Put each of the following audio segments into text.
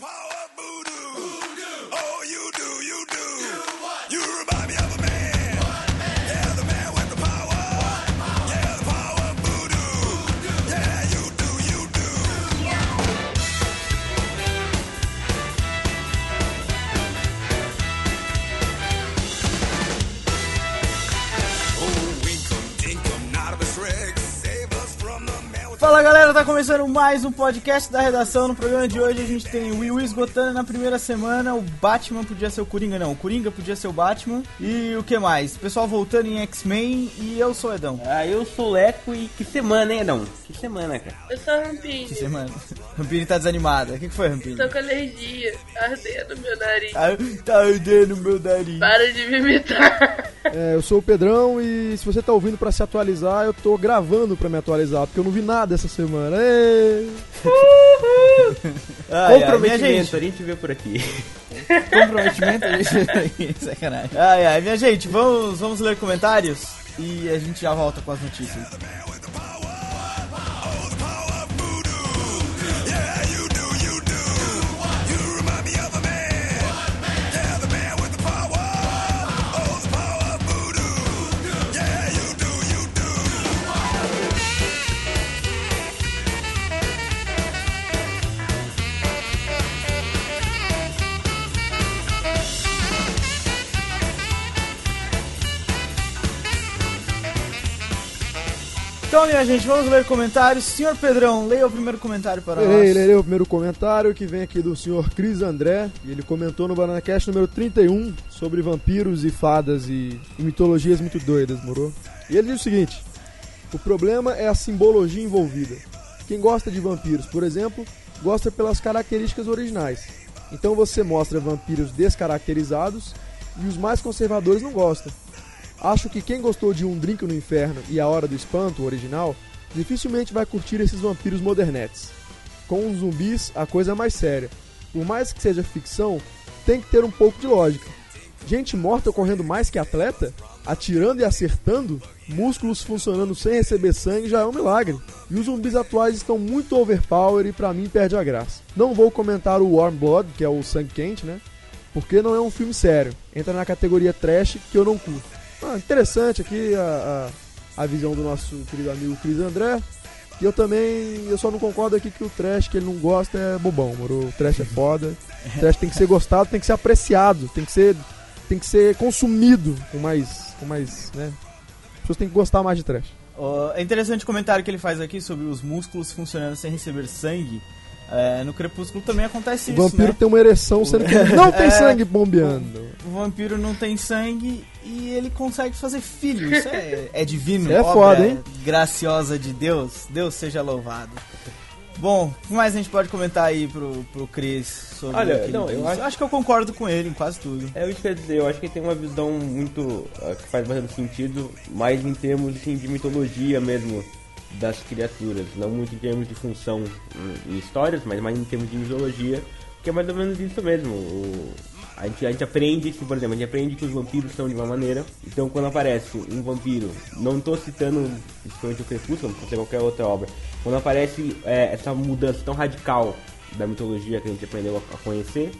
power galera, tá começando mais um podcast da redação. No programa de hoje a gente tem o Will esgotando na primeira semana. O Batman podia ser o Coringa, não. O Coringa podia ser o Batman. E o que mais? O pessoal voltando em X-Men e eu sou o Edão. Ah, eu sou o Leco e que semana, hein, Edão? Que semana, cara. Eu sou a Rampini. Que semana? Rampini tá desanimada. O que, que foi, Rampini? Tô com alergia, ardendo meu nariz. Ah, tá ardendo meu nariz. Para de me imitar. É, eu sou o Pedrão e se você tá ouvindo pra se atualizar, eu tô gravando pra me atualizar, porque eu não vi nada essa semana. Ai, ai, Comprometimento, gente, a gente vê por aqui. comprometimento, gente. Sacanagem. Ai, ai, minha gente, vamos, vamos ler comentários e a gente já volta com as notícias. Então, minha gente, vamos ler comentários. Senhor Pedrão, leia o primeiro comentário para nós. Lerei, lerei o primeiro comentário que vem aqui do senhor Cris André. E ele comentou no BananaCast número 31 sobre vampiros e fadas e, e mitologias muito doidas, moro? E ele diz o seguinte: O problema é a simbologia envolvida. Quem gosta de vampiros, por exemplo, gosta pelas características originais. Então você mostra vampiros descaracterizados e os mais conservadores não gostam. Acho que quem gostou de Um Drink no Inferno e A Hora do Espanto, o original, dificilmente vai curtir esses vampiros modernetes. Com os zumbis, a coisa é mais séria. Por mais que seja ficção, tem que ter um pouco de lógica. Gente morta correndo mais que atleta? Atirando e acertando? Músculos funcionando sem receber sangue já é um milagre. E os zumbis atuais estão muito overpower e pra mim perde a graça. Não vou comentar o Warm Blood, que é o sangue quente, né? Porque não é um filme sério. Entra na categoria trash que eu não curto. Ah, interessante aqui a, a, a visão do nosso querido amigo Cris André. E eu também, eu só não concordo aqui que o trash que ele não gosta é bobão, moro? O trash é foda. O trash tem que ser gostado, tem que ser apreciado, tem que ser, tem que ser consumido com mais, com mais, né? As pessoas têm que gostar mais de trash. Ó, é interessante o comentário que ele faz aqui sobre os músculos funcionando sem receber sangue. É, no Crepúsculo também acontece O isso, vampiro né? tem uma ereção, sendo que não tem É. sangue bombeando. O vampiro não tem sangue e ele consegue fazer filho. Isso é, é divino. Isso é obra foda, hein? Graciosa de Deus. Deus seja louvado. Bom, o que mais a gente pode comentar aí pro, pro Cris sobre Olha, o que ele não, eu acho- acho que eu concordo com ele em quase tudo. É isso que eu ia dizer, eu acho que ele tem uma visão muito. ah, que faz bastante sentido, mais em termos assim, de mitologia mesmo das criaturas, não muito em termos de função em, histórias, mas mais em termos de mitologia, que é mais ou menos isso mesmo. O- a, gente, a gente aprende que, por exemplo, a gente aprende que os vampiros são de uma maneira, então quando aparece um vampiro, não estou citando principalmente o Crepúsculo, pode ser qualquer outra obra, quando aparece é, essa mudança tão radical da mitologia que a gente aprendeu a- a conhecer,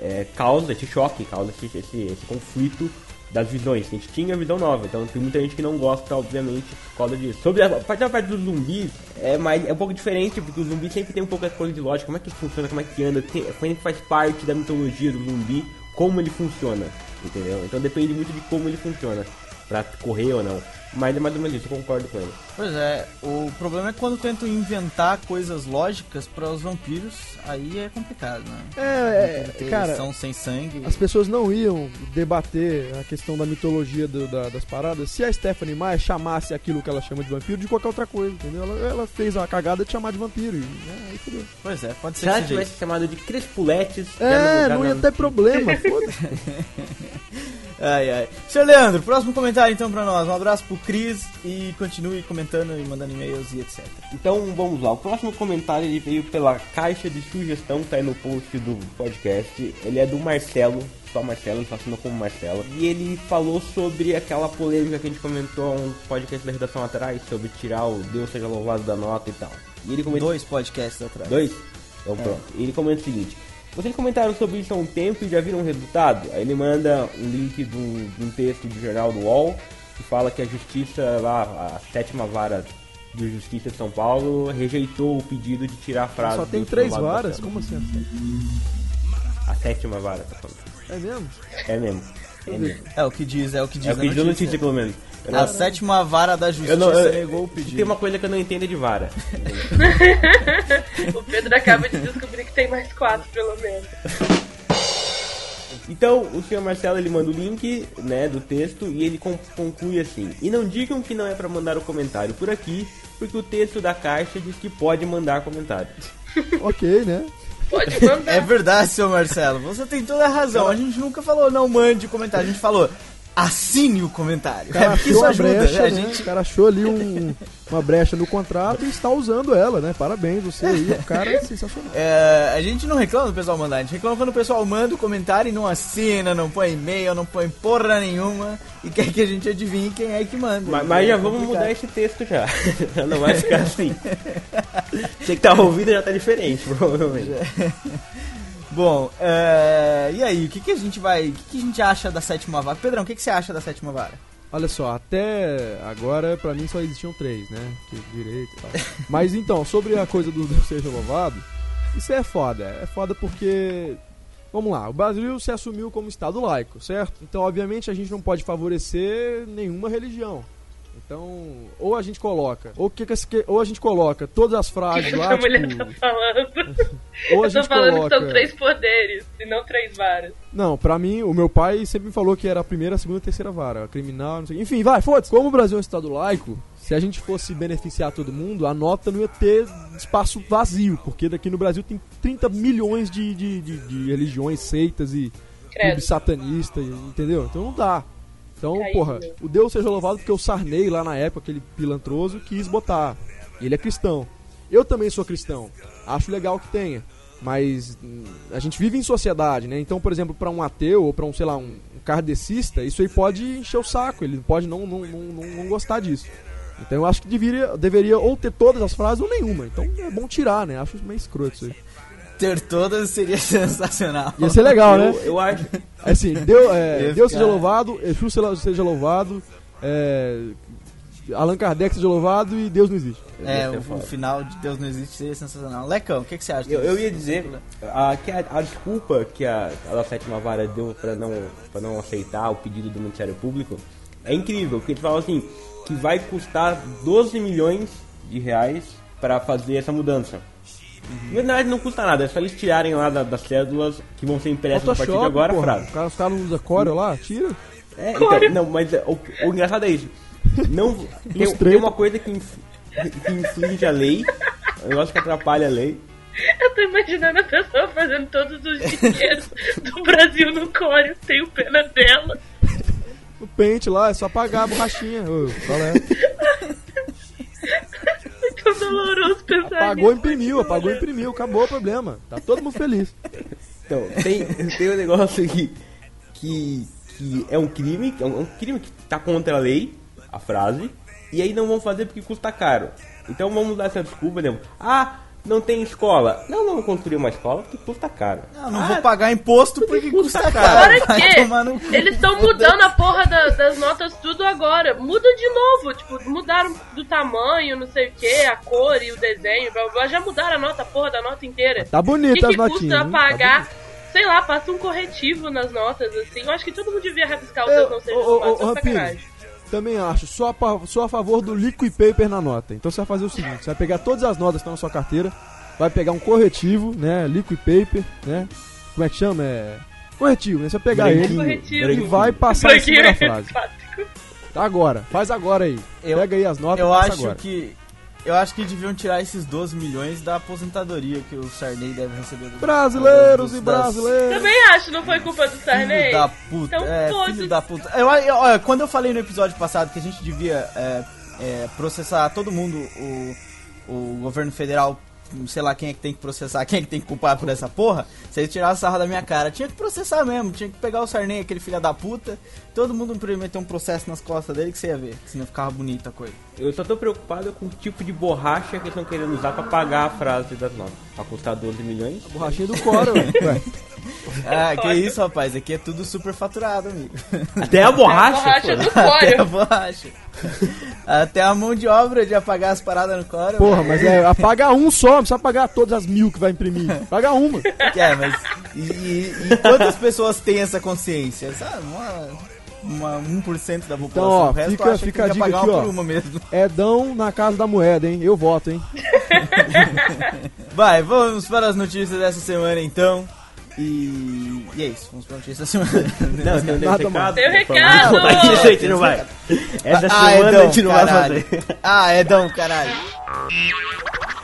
é, causa esse choque, causa esse, esse, esse conflito das visões. A gente tinha visão nova, então tem muita gente que não gosta, obviamente, por causa disso. Sobre a parte da parte dos zumbis, é, mais, é um pouco diferente, porque o zumbi sempre tem um pouco essa coisa de lógica, como é que funciona, como é que anda, é que faz parte da mitologia do zumbi, como ele funciona, entendeu? Então depende muito de como ele funciona, pra correr ou não. Mas é mais ou menos isso, eu concordo com ele. Pois é, o problema é quando tentam inventar coisas lógicas para os vampiros, aí é complicado, né? É, é, cara, são sem sangue. As pessoas não iam debater a questão da mitologia do- da- das paradas se a Stephanie Meyer chamasse aquilo que ela chama de vampiro de qualquer outra coisa, entendeu? Ela, ela fez a cagada de chamar de vampiro e né, aí fudeu. Pois é, pode ser Se ela tivesse chamado de Crespuletes, já É, já não ia ter problema, foda-se. Ai, ai. Senhor Leandro, próximo comentário então pra nós. Um abraço pro Cris e continue comentando e mandando e-mails e etc. Então vamos lá, o próximo comentário ele veio pela caixa de sugestão que tá aí no post do podcast. Ele é do Marcelo, só Marcelo, só assinou como Marcelo. E ele falou sobre aquela polêmica que a gente comentou um podcast da redação atrás, sobre tirar o Deus seja louvado da nota e tal. E ele comentou. Dois podcasts atrás. Dois? Então pronto. Ele comenta o seguinte: Vocês comentaram sobre isso há um tempo e já viram o resultado? Aí ele manda um link de um, de um texto do jornal do UOL que fala que a justiça lá, a sétima vara de justiça de São Paulo, rejeitou o pedido de tirar a frase. Só tem do três varas? Como assim? A sétima vara, tá falando. É mesmo? É mesmo. É mesmo. É o que diz, é o que diz É o que diz a notícia. notícia, pelo menos. Eu A sétima vara da justiça eu não, eu- negou o se tem pedido. uma coisa que eu não entendo é de vara. O Pedro acaba de descobrir que tem mais quatro, pelo menos. Então, o senhor Marcelo ele manda o link, né, do texto e ele con- conclui assim: "E não digam que não é pra mandar o comentário por aqui, porque o texto da caixa diz que pode mandar comentário." ok, né? Pode mandar. É verdade, seu Marcelo. Você tem toda a razão. A gente nunca falou não mande comentário. A gente falou assine o comentário. O cara É porque achou isso uma ajuda. brecha, né? A né? gente... O cara achou ali um- uma brecha no contrato e está usando ela, né? Parabéns, você aí, o cara é sensacional. É, a gente não reclama do pessoal mandar, a gente reclama quando o pessoal manda o comentário e não assina, não põe e-mail, não põe porra nenhuma e quer que a gente adivinhe quem é que manda. Mas, mas já É vamos mudar esse texto já. Já não vai ficar assim. Você que tá ouvindo já tá diferente, provavelmente. Bom, é, e aí, o que, que a gente vai. O que, que a gente acha da sétima vara? Pedrão, o que, que você acha da sétima vara? Olha só, até agora pra mim só existiam três, né? Que direito e tal. Mas então, sobre a coisa do Deus seja louvado, isso é foda. É foda porque. Vamos lá, o Brasil se assumiu como Estado laico, certo? Então, obviamente, a gente não pode favorecer nenhuma religião. Então, ou a gente coloca, ou, que, que- ou a gente coloca todas as frases lá, a mulher tipo, tá falando. ou a Eu tô gente falando coloca. que são três poderes e não três varas. Não, pra mim, o meu pai sempre me falou que era a primeira, a segunda e a terceira vara, a criminal, não sei. Enfim, vai, foda-se. Como o Brasil é um estado laico, se a gente fosse beneficiar todo mundo, a nota não ia ter espaço vazio, porque daqui no Brasil tem 30 milhões de, de, de- de religiões, seitas e clubes satanistas, entendeu? Então não dá. Então, porra, o Deus seja louvado porque o Sarney lá na época, aquele pilantroso, quis botar. Ele é cristão. Eu também sou cristão. Acho legal que tenha. Mas hum, a gente vive em sociedade, né? Então, por exemplo, pra um ateu ou pra um, sei lá, um, um kardecista, isso aí pode encher o saco. Ele pode não, não, não, não, não gostar disso. Então eu acho que deveria, deveria ou ter todas as frases ou nenhuma. Então é bom tirar, né? Acho meio escroto isso aí. Ter todas seria sensacional. Ia ser legal, né? Eu, eu acho. É assim, Deus, é, Deus ficar- seja louvado, Exu seja- louvado, é, Allan Kardec seja louvado e Deus não existe. É, o, o final de Deus não existe seria sensacional. Lecão, o que, que você acha Eu, disso? eu ia dizer a, que a, a desculpa que a, a sétima vara deu pra não, pra não aceitar o pedido do Ministério Público é incrível, porque eles falam assim que vai custar 12 milhões de reais pra fazer essa mudança. Na verdade não custa nada, é só eles tirarem lá da- das cédulas que vão ser impressas a partir de agora a porra. frase. O cara- Os caras não usam Corel lá? Tira. É, então, não, mas é, o, o engraçado é isso. Não, tem, tem uma coisa que, inf- que inflige a lei, um negócio que atrapalha a lei. Eu tô imaginando a pessoa fazendo todos os dinheiros do Brasil no Coreo. Tenho pena dela. No pente lá, é só apagar a borrachinha. Ô, qual é? É doloroso pensar Apagou, nisso. imprimiu, apagou, imprimiu, acabou o problema. Tá todo mundo feliz. Então, tem, tem um negócio aqui que, que é um crime, que é um, um crime que tá contra a lei, a frase, e aí não vão fazer porque custa caro. Então vamos dar essa desculpa, né? Ah, não tem escola. Não, não vou construir uma escola porque custa caro. Não, não Ah, vou pagar imposto porque custa custa caro. Fora que eles estão mudando a porra da- das notas tudo agora. Muda de novo. Tipo, mudaram do tamanho, não sei o que, a cor e o desenho, blá, blá, blá. Já mudaram a nota, a porra da nota inteira. Tá O que, bonita que as custa notinhas. hein? Tá pagar? Sei lá, passa um corretivo nas notas, assim. Eu acho que todo mundo devia rabiscar o Eu- Deus não seja ô, ô, ô. Também acho. Sou a, sou a favor do liquid paper na nota. Então você vai fazer o seguinte: você vai pegar todas as notas que estão na sua carteira, vai pegar um corretivo, né? Liquid paper, né? Como é que chama? É. Corretivo, né? Você vai pegar ele Corretivo. e vai passar em cima da Branquinho frase. Tá agora, faz agora aí. Eu- Pega aí as notas Eu e passa acho agora. que. Eu acho que deviam tirar esses 12 milhões da aposentadoria que o Sarney deve receber. do- Brasileiros dos- e das- brasileiros. Também acho, não foi culpa do Sarney? Filho da puta. Então, é, filho da puta. Eu, eu- olha, quando eu falei no episódio passado que a gente devia é, é, processar todo mundo, o, o governo federal, sei lá quem é que tem que processar, quem é que tem que culpar por essa porra, se ele tirar a sarra da minha cara, tinha que processar mesmo, tinha que pegar o Sarney, aquele filho da puta, todo mundo meter um processo nas costas dele que você ia ver, senão ficava bonita a coisa. Eu só tô preocupado com o tipo de borracha que eles estão querendo usar pra pagar a frase das notas. Pra custar 12 milhões. Borrachinha do ué. Ué, Ah, que isso, rapaz. Aqui é tudo super faturado, amigo. Até a borracha. borracha pô. do Até a borracha. Até a mão de obra de apagar as paradas no Cora. Porra, mas é apagar um só, não precisa pagar todas as mil que vai imprimir. Paga uma. É, mas. E, e- e quantas pessoas têm essa consciência? Sabe? Uma, uma 1% da população. Então, ó, o resto fica- acha fica a que dica ia pagar aqui, ó. por uma mesmo. Edão na casa da moeda, hein? Eu voto, hein? Vai, vamos para as notícias dessa semana então. E, e é isso, vamos para a notícia da semana. Não, um mais. recado. Tem recado! Isso a gente não vai. Essa ah, semana Edão, a gente não vai caralho. fazer. Ah, Edão, caralho.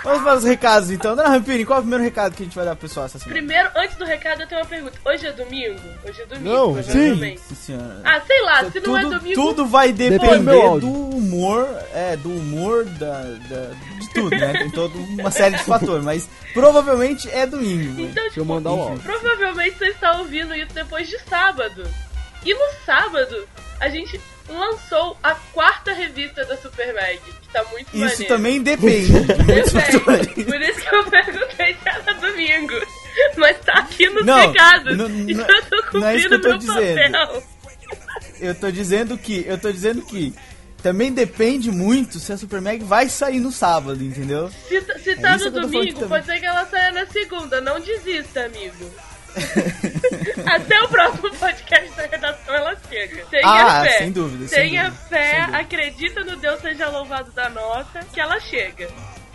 Vamos para os recados então. Dona Rampini, qual é o primeiro recado que a gente vai dar pro pessoal essa semana? Primeiro, antes do recado, eu tenho uma pergunta. Hoje é domingo? Hoje é domingo, Não, provavelmente. Sim, senhora. Ah, sei lá, se não é tudo, domingo. tudo vai depender do humor, é, do humor da, da- de tudo, né? Tem toda uma série de fatores, mas provavelmente é domingo. né? Então, Deixa eu tipo, mandar áudio. provavelmente você está ouvindo isso depois de sábado. E no sábado, a gente lançou a quarta revista da Super Mag, que tá muito Isso maneiro. também depende. Depende. Por isso que eu perguntei se era domingo. Mas tá aqui nos Não, recados. não- não- então eu tô não é isso que cumprindo eu tô meu dizendo. papel. Eu tô dizendo que, eu tô dizendo que também depende muito se a Super Mag vai sair no sábado, entendeu? Se, tá- se tá É isso no domingo, também. pode ser que ela saia na segunda. Não desista, amigo. Até o próximo podcast da redação ela chega. Tenha Ah, fé. sem dúvida, sem Tenha dúvida, fé, sem dúvida. acredita no Deus seja louvado da nota, que ela chega.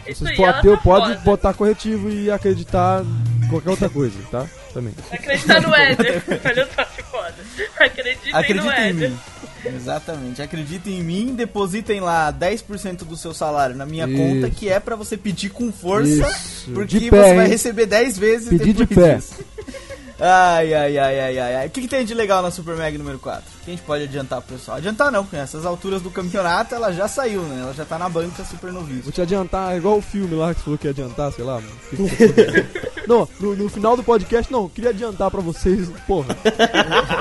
Isso Vocês aí, ter- tá pode foda. botar corretivo e acreditar em qualquer outra coisa, tá? Também. Acredita no Éder. Olha só que foda. Acreditem no em Éder. mim. Exatamente. Acreditem em mim, depositem lá 10% do seu salário na minha Isso. conta, que é pra você pedir com força, Isso. porque pé, você vai receber 10 vezes Pedir de pé. disso. Ai, ai, ai, ai, ai, ai. O que, que tem de legal na Super Mag número 4? O que a gente pode adiantar pro pessoal? Adiantar não, porque nessas alturas do campeonato ela já saiu, né? Ela já tá na banca super novíssima. Vou te adiantar, igual o filme lá que você falou que ia adiantar, sei lá. não, no, no final do podcast, não, queria adiantar pra vocês, porra.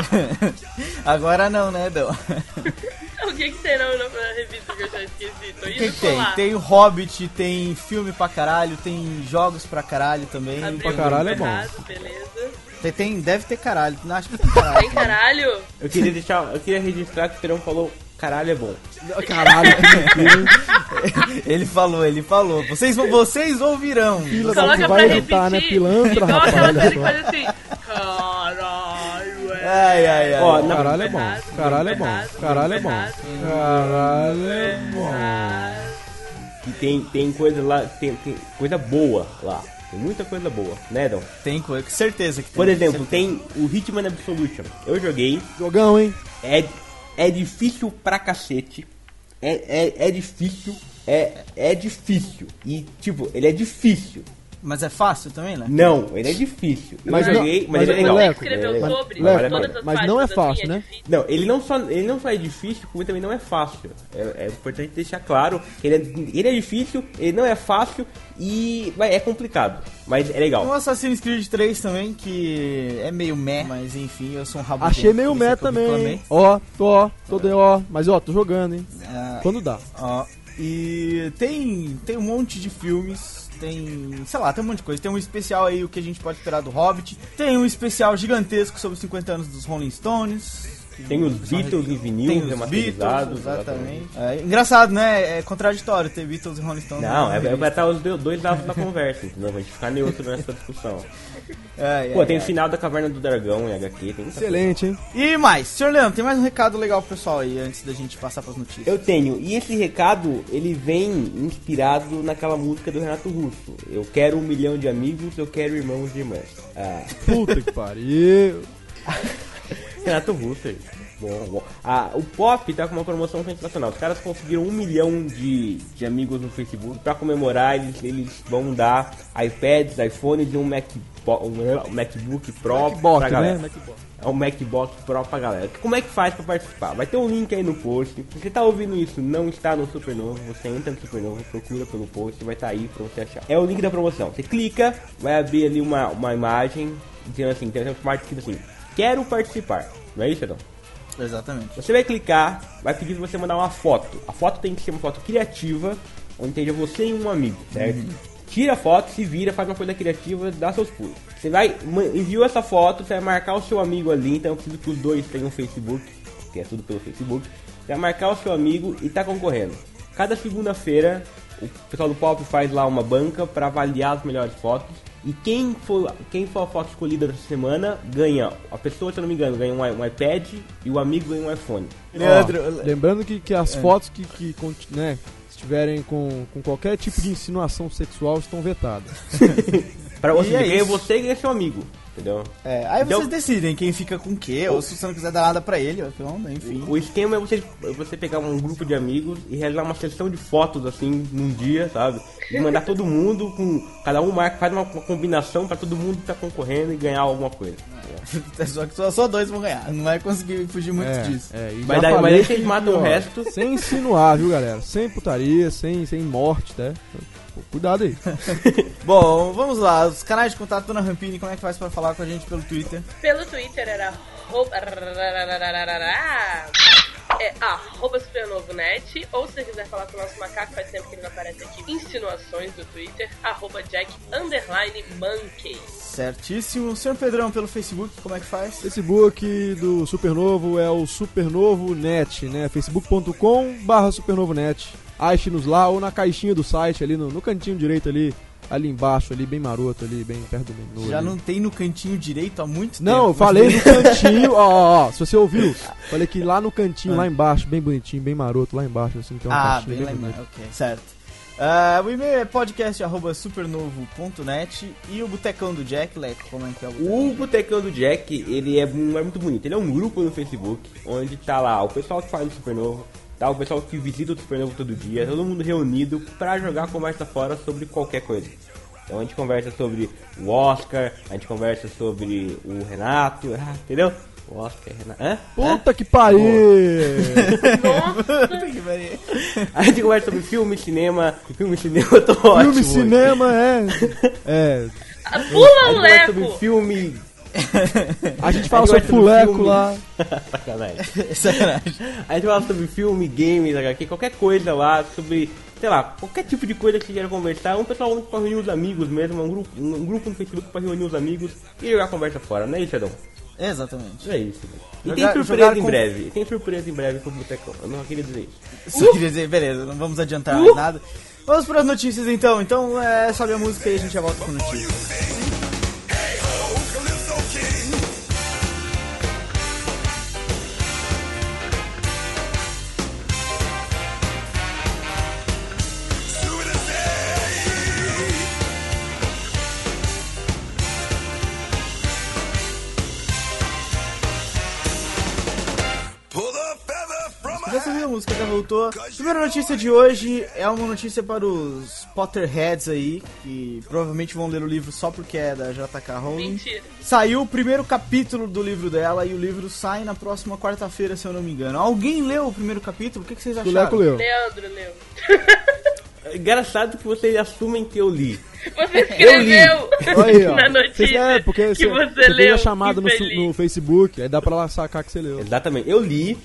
Agora não, né, Dão? O que, que tem na, revista que eu já esqueci? Tô O que, que tem? Tem o Hobbit, tem filme pra caralho, tem jogos pra caralho também. Abriu pra caralho é bom. beleza. Tem, tem- deve ter caralho. Não, acho que tem caralho. Tem caralho? Eu queria deixar, eu queria registrar que o Terão falou, caralho é bom. Caralho. Ele falou, ele falou. Vocês, vão- vocês ouvirão. Fila da Coloca que pra vai repetir. entrar, né? Pilantra, rapaz, olha só. assim. Caralho, é. Ai, ai, ai. Ó, Caralho é bom, Errado, caralho é bom, errado, caralho é bom. errado. Caralho é bom. E tem, tem coisa lá, tem, tem coisa boa lá. Tem muita coisa boa, né, Dom? Tem coisa, com certeza que tem. Por exemplo, tem o Hitman Absolution. Eu joguei, Jogão, hein? é, é difícil pra cacete. É, é, é difícil, é, é difícil. E, tipo, ele é difícil. Mas é fácil também, né? Não, ele é difícil. Eu Mas não- joguei, mas, mas ele é o legal. Leco, escreveu Ele é legal. sobre Leco, todas as mas não é fácil, assim, né? difícil. Não, ele não só ele não só é difícil, como também não é fácil. É, é importante deixar claro que ele é, ele é difícil, ele não é fácil e é complicado, mas é Tem legal. o Assassin's Creed 3 também, que é meio meh, mas enfim, eu sou um rabo Achei meio é eu também? Ó, tô, ó, tô de ó. Mas ó, tô jogando, hein? Ah, Quando dá. Ó, e tem, tem um monte de filmes, tem, sei lá, tem um monte de coisa. Tem um especial aí, o que a gente pode esperar do Hobbit. Tem um especial gigantesco sobre os 50 anos dos Rolling Stones. Tem os Beatles em vinil Tem os remasterizados, Beatles, exatamente. É, engraçado, né? É contraditório ter Beatles e Rolling Stones. Não, na é, é estar os do- dois lados da conversa, entendeu? Pra gente ficar neutro nessa discussão. É, Pô, é, tem é. o final da Caverna do Dragão em HQ, Excelente, hein? E mais, senhor Leandro, tem mais um recado legal pro pessoal aí, antes da gente passar pras notícias. Eu tenho, e esse recado, ele vem inspirado naquela música do Renato Russo. Eu quero um milhão de amigos, eu quero irmãos e irmãs. Ah, Puta que pariu. Renato Russo. Bom, bom. Ah, o Pop tá com uma promoção sensacional. Os caras conseguiram um milhão de, de amigos no Facebook. Pra comemorar, eles, eles vão dar iPads, iPhones e um, Macbo um MacBook Pro Macbook, pra galera. né? Macbook. É um MacBook Pro pra galera. Como é que faz pra participar? Vai ter um link aí no post. Se você tá ouvindo isso não está no Supernovo, você entra no Supernovo, procura pelo post, vai estar aí pra você achar. É o link da promoção. Você clica, vai abrir ali uma, uma imagem, dizendo assim, tem uma parte escrita assim, quero participar. Não é isso, Adão? Exatamente. Você vai clicar, vai pedir pra você mandar uma foto. A foto tem que ser uma foto criativa, onde esteja você e um amigo, certo? tira a foto, se vira, faz uma coisa criativa, dá seus pulos. Você vai, enviou essa foto, você vai marcar o seu amigo ali, então eu preciso que os dois tenham Facebook, que é tudo pelo Facebook. Você vai marcar o seu amigo e tá concorrendo. Cada segunda-feira, o pessoal do Pop faz lá uma banca para avaliar as melhores fotos. E quem for, quem for a foto escolhida dessa semana ganha. A pessoa, se eu não me engano, ganha um, um iPad e o amigo ganha um iPhone. Leandro, Ó, lembrando que, que as fotos que, que né, estiverem com, com qualquer tipo de insinuação sexual estão vetadas. Pra você, E é ganha você e ganha seu amigo. Entendeu? é, aí Então- vocês decidem quem fica com o quê, ou se você não quiser dar nada pra ele, então, enfim. O esquema é você, é você pegar um grupo de amigos e realizar uma sessão de fotos assim num dia, sabe? E mandar todo mundo com. Cada um marca, faz uma, uma combinação pra todo mundo estar concorrendo e ganhar alguma coisa. Só que só, só dois vão ganhar, não vai conseguir fugir muito é, disso. é, Mas daí- mas aí vocês que, matam o resto. Sem insinuar, viu, galera? Sem putaria, sem, sem morte, tá? Pô, Cuidado aí. Bom, vamos lá, os canais de contato Dona Rampini, como é que faz pra falar com a gente pelo Twitter? Pelo Twitter era arroba... É arroba supernovonet, ou se você quiser falar com o nosso macaco, faz tempo que ele não aparece aqui, insinuações do Twitter, arroba jack underline monkey. Certíssimo. Senhor Pedrão, pelo Facebook, como é que faz? Facebook do Supernovo é o Supernovo Net, né? facebook.com barra supernovonet. Ache-nos lá ou na caixinha do site ali, no, no cantinho direito ali, ali embaixo, ali, bem maroto ali, bem perto do menu. Já ali. não tem no cantinho direito há muito Não, tempo. eu falei no cantinho, ó, ó, ó, se você ouviu, falei que lá no cantinho, lá embaixo, bem bonitinho, bem maroto, lá embaixo, assim, tem uma Ah, caixinha bem bem lembrado. bonita. Ok, certo. Ah, o e-mail é podcast.supernovo.net e o Botecão do Jack, Leco, como é que é o Botecão? O Botecão do Jack, ele é, é muito bonito. Ele é um grupo no Facebook, onde tá lá o pessoal que faz o Supernovo, tá o pessoal que visita o Supernovo todo dia, todo mundo reunido pra jogar conversa fora sobre qualquer coisa. Então a gente conversa sobre o Oscar, a gente conversa sobre o Renato, ah, entendeu? O Oscar, Renato. Hã? Hã? Puta que pariu! Nossa, Que pariu. A gente conversa sobre filme, cinema. Filme, cinema, eu tô ótimo. Filme, hoje. cinema, é. É. A pula conversa sobre leco! filme. A gente fala A sobre fuleco lá. Sacanagem. Sacanagem. A gente fala sobre filme, games, HQ, qualquer coisa lá, sobre, sei lá, qualquer tipo de coisa que você queira conversar. Um pessoal único pra reunir os amigos mesmo, um grupo, um grupo no Facebook pra reunir os amigos e jogar conversa fora, não é isso, Adão? Exatamente. É isso. E Jogar- tem surpresa em com- breve. E tem surpresa em breve com o Botecão. Eu não queria dizer isso. Só queria dizer, beleza, não vamos adiantar mais nada. Vamos para as notícias então. Então, é, sobe a música e a gente já volta com notícias. A música, já voltou. Primeira notícia de hoje é uma notícia para os Potterheads aí, que provavelmente vão ler o livro só porque é da JK Rowling. mentira. Saiu o primeiro capítulo do livro dela e o livro sai na próxima quarta-feira, se eu não me engano. Alguém leu o primeiro capítulo? O que, que vocês O acharam? Leco leu. Leandro leu. É engraçado que vocês assumem que eu li. Você escreveu Aí, ó. na notícia é, porque que você, você, você leu. a chamada no, no Facebook, aí dá pra lá sacar que você leu. Exatamente. Eu li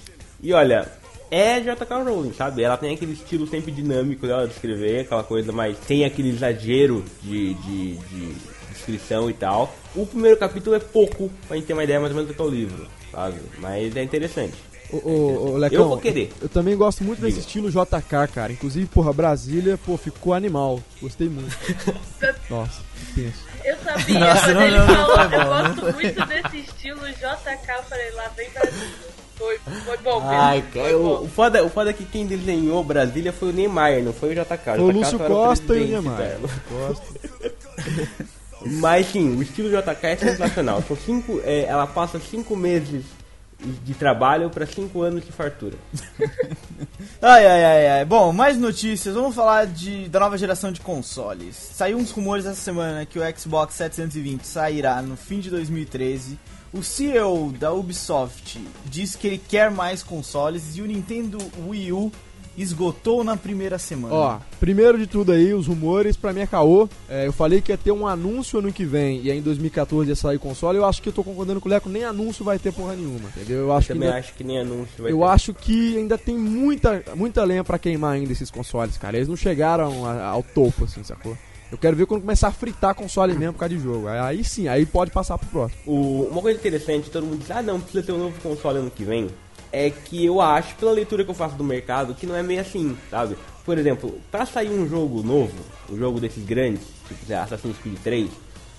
e olha, é JK Rowling, sabe? Ela tem aquele estilo sempre dinâmico dela de escrever, aquela coisa mais. tem aquele exagero de, de, de descrição e tal. O primeiro capítulo é pouco pra gente ter uma ideia mais ou menos do que é o livro, sabe? Mas é interessante. Ô, ô, ô, Lecão, Eu vou querer. Eu também gosto muito desse Diga. estilo JK, cara. Inclusive, porra, Brasília, pô, ficou animal. Gostei muito. Nossa, que tenso. Eu sabia, Nossa, quando não, ele não, falou, foi eu gosto muito desse estilo JK, eu falei, lá vem Brasília. Foi, foi bom, Pedro. Ai, foi cara, o, bom. o, foda, o foda é que quem desenhou Brasília foi o Neymar, não foi o JK. Foi o Lúcio Costa e o Neymar. Mas sim, o estilo JK é sensacional. São cinco, é, ela passa cinco meses de trabalho pra cinco anos de fartura. Ai, ai, ai, ai. Bom, mais notícias. Vamos falar de, da nova geração de consoles. Saiu uns rumores essa semana que o Xbox 720 sairá no fim de 2013. O CEO da Ubisoft diz que ele quer mais consoles e o Nintendo Wii U esgotou na primeira semana. Ó, primeiro de tudo aí, os rumores, pra mim é caô. É, eu falei que ia ter um anúncio ano que vem e aí em 2014 ia sair console. Eu acho que eu tô concordando com o Leco, nem anúncio vai ter porra nenhuma, entendeu? Eu acho que Também ainda- acho que nem anúncio vai Eu ter. acho que ainda tem muita, muita lenha pra queimar ainda esses consoles, cara. Eles não chegaram a- ao topo, assim, sacou? Eu quero ver quando começar a fritar console mesmo por causa de jogo. Aí, sim, aí pode passar pro próximo. O- uma coisa interessante, todo mundo diz, ah não, precisa ter um novo console ano que vem. É que eu acho, pela leitura que eu faço do mercado, que não é meio assim, sabe? Por exemplo, pra sair um jogo novo, um jogo desses grandes, tipo Assassin's Creed 3,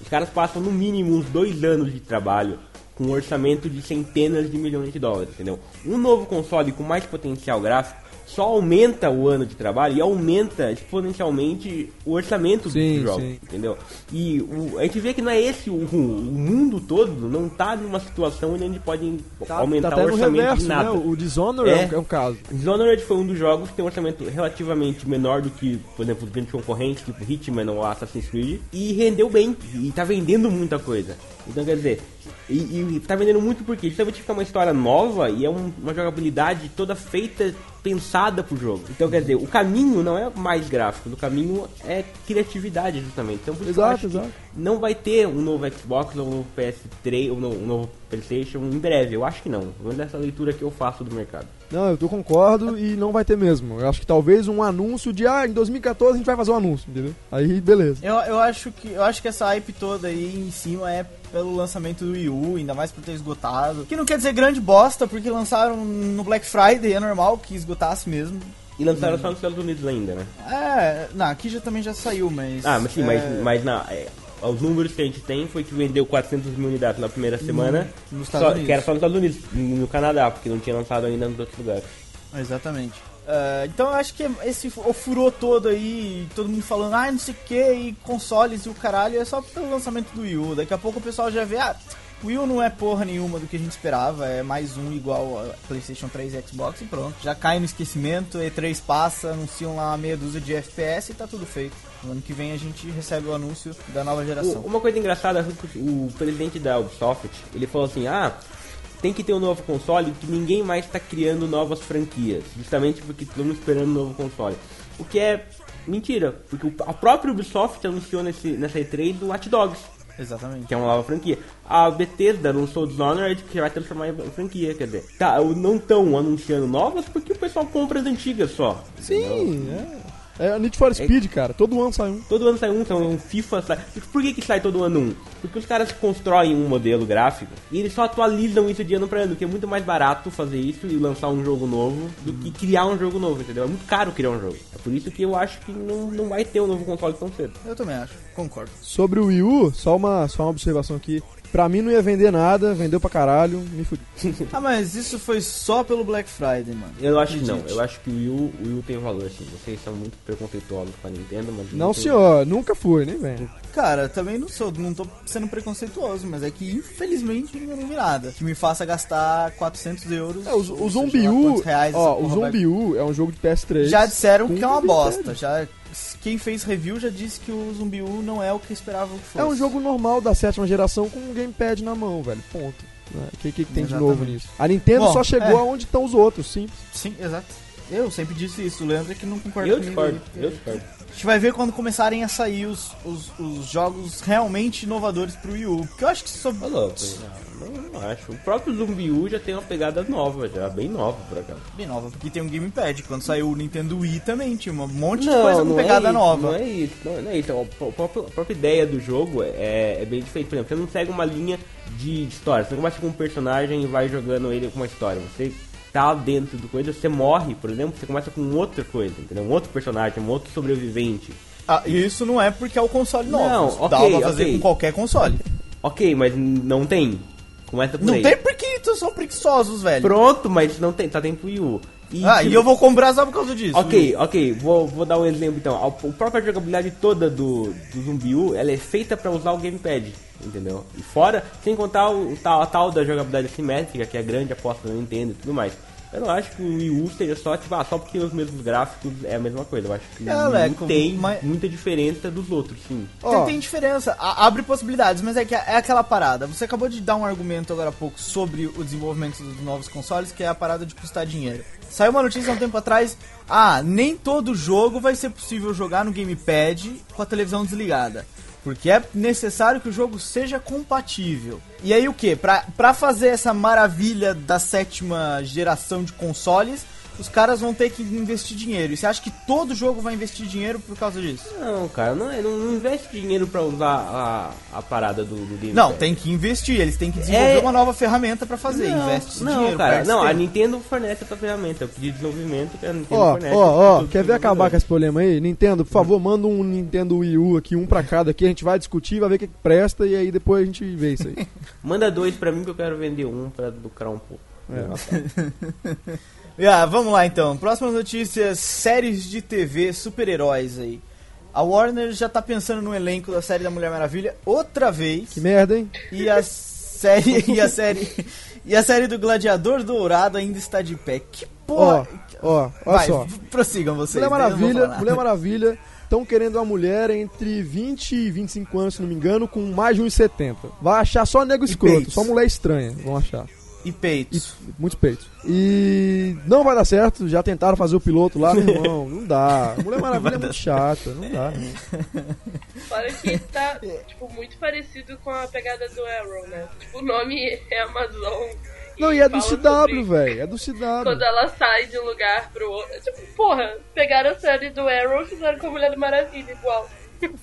os caras passam no mínimo uns dois anos de trabalho com um orçamento de centenas de milhões de dólares, entendeu? Um novo console com mais potencial gráfico só aumenta o ano de trabalho e aumenta exponencialmente o orçamento Sim, dos jogos, sim. entendeu? E o- a gente vê que não é esse o, o mundo todo não tá numa situação onde a gente pode aumentar tá até o no orçamento reverso, de nada. né? O Dishonored é, É. um, é um caso. Dishonored foi um dos jogos que tem um orçamento relativamente menor do que, por exemplo, os grandes concorrentes, tipo Hitman ou Assassin's Creed, e rendeu bem, e tá vendendo muita coisa. Então, quer dizer, e, e tá vendendo muito porque justamente fica uma história nova e é um- uma jogabilidade toda feita, pensada pro jogo. Então, quer dizer, o caminho não é mais gráfico, o caminho é criatividade, justamente. Então, por isso Exato, exato. Não vai ter um novo Xbox ou um novo PS3 ou um novo PlayStation em breve. Eu acho que não. Menos essa leitura que eu faço do mercado. Não, eu tô concordo e não vai ter mesmo. Eu acho que talvez um anúncio de ah, em 2014 a gente vai fazer um anúncio, entendeu? Aí beleza. Eu, eu, acho que, eu acho que essa hype toda aí em cima é pelo lançamento do Wii U, ainda mais por ter esgotado. Que não quer dizer grande bosta, porque lançaram no Black Friday, é normal que esgotasse mesmo. E lançaram só nos Estados Unidos ainda, né? É, não, aqui já também já saiu, mas. Ah, mas sim, é, mas, mas na, é, os números que a gente tem foi que vendeu 400 mil unidades na primeira semana, Estados só- que era só nos Estados Unidos, no Canadá, porque não tinha lançado ainda nos outros lugares. Exatamente. É, então eu acho que esse o furor todo aí, todo mundo falando, ah, não sei o que, e consoles e o caralho, é só pelo lançamento do Wii U. Daqui a pouco o pessoal já vê, ah, o Wii U não é porra nenhuma do que a gente esperava, é mais um igual a PlayStation 3 e Xbox e pronto. Já cai no esquecimento, E3 passa, anunciam lá meia dúzia de FPS e tá tudo feito. No ano que vem a gente recebe o anúncio da nova geração. O- uma coisa engraçada, o presidente da Ubisoft, ele falou assim, ah, tem que ter um novo console que ninguém mais está criando novas franquias, justamente porque estamos esperando um novo console. O que é mentira, porque o- a própria Ubisoft anunciou nesse, nessa E3 do Watch Dogs, Exatamente. que é uma nova franquia. A Bethesda anunciou o Dishonored, que vai transformar em franquia, quer dizer. Tá, não estão anunciando novas porque o pessoal compra as antigas só. Sim, é. É Need for Speed, cara. Todo ano sai um. Todo ano sai um, então um FIFA sai. Por que, que sai todo ano um? Porque os caras constroem um modelo gráfico e eles só atualizam isso de ano pra ano, que é muito mais barato fazer isso e lançar um jogo novo do que criar um jogo novo, entendeu? É muito caro criar um jogo. É por isso que eu acho que não, não vai ter um novo console tão cedo. Eu também acho, concordo. Sobre o Wii U, só uma, só uma observação aqui. Pra mim não ia vender nada, vendeu pra caralho, me fudi. Ah, mas isso foi só pelo Black Friday, mano. Eu acho que não, eu acho que o Wii U, o Wii U tem valor, assim. Vocês são muito preconceituosos com a Nintendo, mas. Não, tem- senhor, nunca fui, nem vem. Cara, também não sou, não tô sendo preconceituoso, mas é que infelizmente eu não vi nada que me faça gastar 400 euros. É, o, o Zombie U, ó, o porra vai- Zombie U é um jogo de PS3. Já disseram que é uma bosta. Já quem fez review já disse que o Zombie U não é o que esperavam que fosse. É um jogo normal da sétima geração com um gamepad na mão, velho. Ponto. O que, que, que tem de novo nisso? A Nintendo Bom, só chegou é. aonde estão os outros, sim. Sim, exato. Eu sempre disse isso, o Leandro é que não concorda Eu comigo. discordo, eu discordo. A gente vai ver quando começarem a sair os, os, os jogos realmente inovadores pro Wii U. Porque eu acho que isso louco. Não, não acho. O próprio Zombie U já tem uma pegada nova, já bem nova por acaso. bem nova, porque tem um gamepad. Quando saiu o Nintendo Wii também tinha um monte de coisa com pegada é isso, nova. Não é isso, não, não é isso. A, própria, a própria ideia do jogo é, é bem diferente. Por exemplo, você não segue uma linha de história. Você não começa com um personagem e vai jogando ele com uma história. Você tá dentro do coisa, você morre, por exemplo, você começa com outra coisa, entendeu? Um outro personagem, um outro sobrevivente. Ah, e isso não é porque é o console novo. Não, Isso ok, Dá pra fazer ok. com qualquer console. Ok, mas não tem. Começa por Não aí. tem porque eles são preguiçosos, velho. Pronto, mas não tem, tá Wii U. E, Ah, tipo, e eu vou comprar só por causa disso. Ok, ok, vou, vou dar um exemplo então. A, a própria jogabilidade toda do, do Zumbi U, ela é feita pra usar o gamepad, entendeu? E fora, sem contar o, o tal, a tal da jogabilidade simétrica, que é a grande aposta da Nintendo e tudo mais. Eu não acho que o Wii U seja só, tipo, ah, só porque os mesmos gráficos é a mesma coisa. Eu acho que É, o Wii U Leco, tem mas- muita diferença dos outros, sim. Tem, Ó. tem diferença, a- abre possibilidades, mas é que é aquela parada. Você acabou de dar um argumento agora há pouco sobre o desenvolvimento dos novos consoles, que é a parada de custar dinheiro. Saiu uma notícia há um tempo atrás, ah, nem todo jogo vai ser possível jogar no gamepad com a televisão desligada. Porque é necessário que o jogo seja compatível. E aí o que? Pra, fazer essa maravilha da sétima geração de consoles, os caras vão ter que investir dinheiro. E você acha que todo jogo vai investir dinheiro por causa disso? Não, cara, não, é- não, investe dinheiro pra usar a, a parada do, do Game Não, Pass. tem que investir, eles têm que desenvolver É- uma nova ferramenta pra fazer. Não, Investe esse não, dinheiro. cara, não, a. Nintendo fornece essa ferramenta, de desenvolvimento que a Nintendo Ó, fornece. ó, ó, quer ver acabar mundo. com esse problema aí? Nintendo, por favor, manda um Nintendo Wii U aqui, um pra cada aqui, a gente vai discutir, vai ver o que presta e aí depois a gente vê isso aí. Manda dois pra mim que eu quero vender um pra lucrar um pouco. É. Ah, vamos lá então. Próximas notícias: séries de TV super-heróis aí. A Warner já tá pensando no elenco da série da Mulher Maravilha outra vez. Que merda, hein? E a série e a série e a série do Gladiador Dourado ainda está de pé. Que porra. ó, olha só. prossigam vocês. Mulher vou Maravilha. Mulher Maravilha, estão querendo uma mulher entre 20 e 25 anos, se não me engano, com mais de 1,70. Vai achar só nego escroto, só mulher estranha, vão achar. E E peitos. muitos peitos. E não vai dar certo, já tentaram fazer o piloto lá, meu irmão, não dá. Mulher Maravilha é muito chata, não dá. Não. Fora que tá, tipo, muito parecido com a pegada do Arrow, né? Tipo, o nome é Amazon. Não, e é do CW, velho, é do CW. Quando ela sai de um lugar pro outro. Tipo, porra, pegaram a série do Arrow e fizeram com a Mulher Maravilha igual.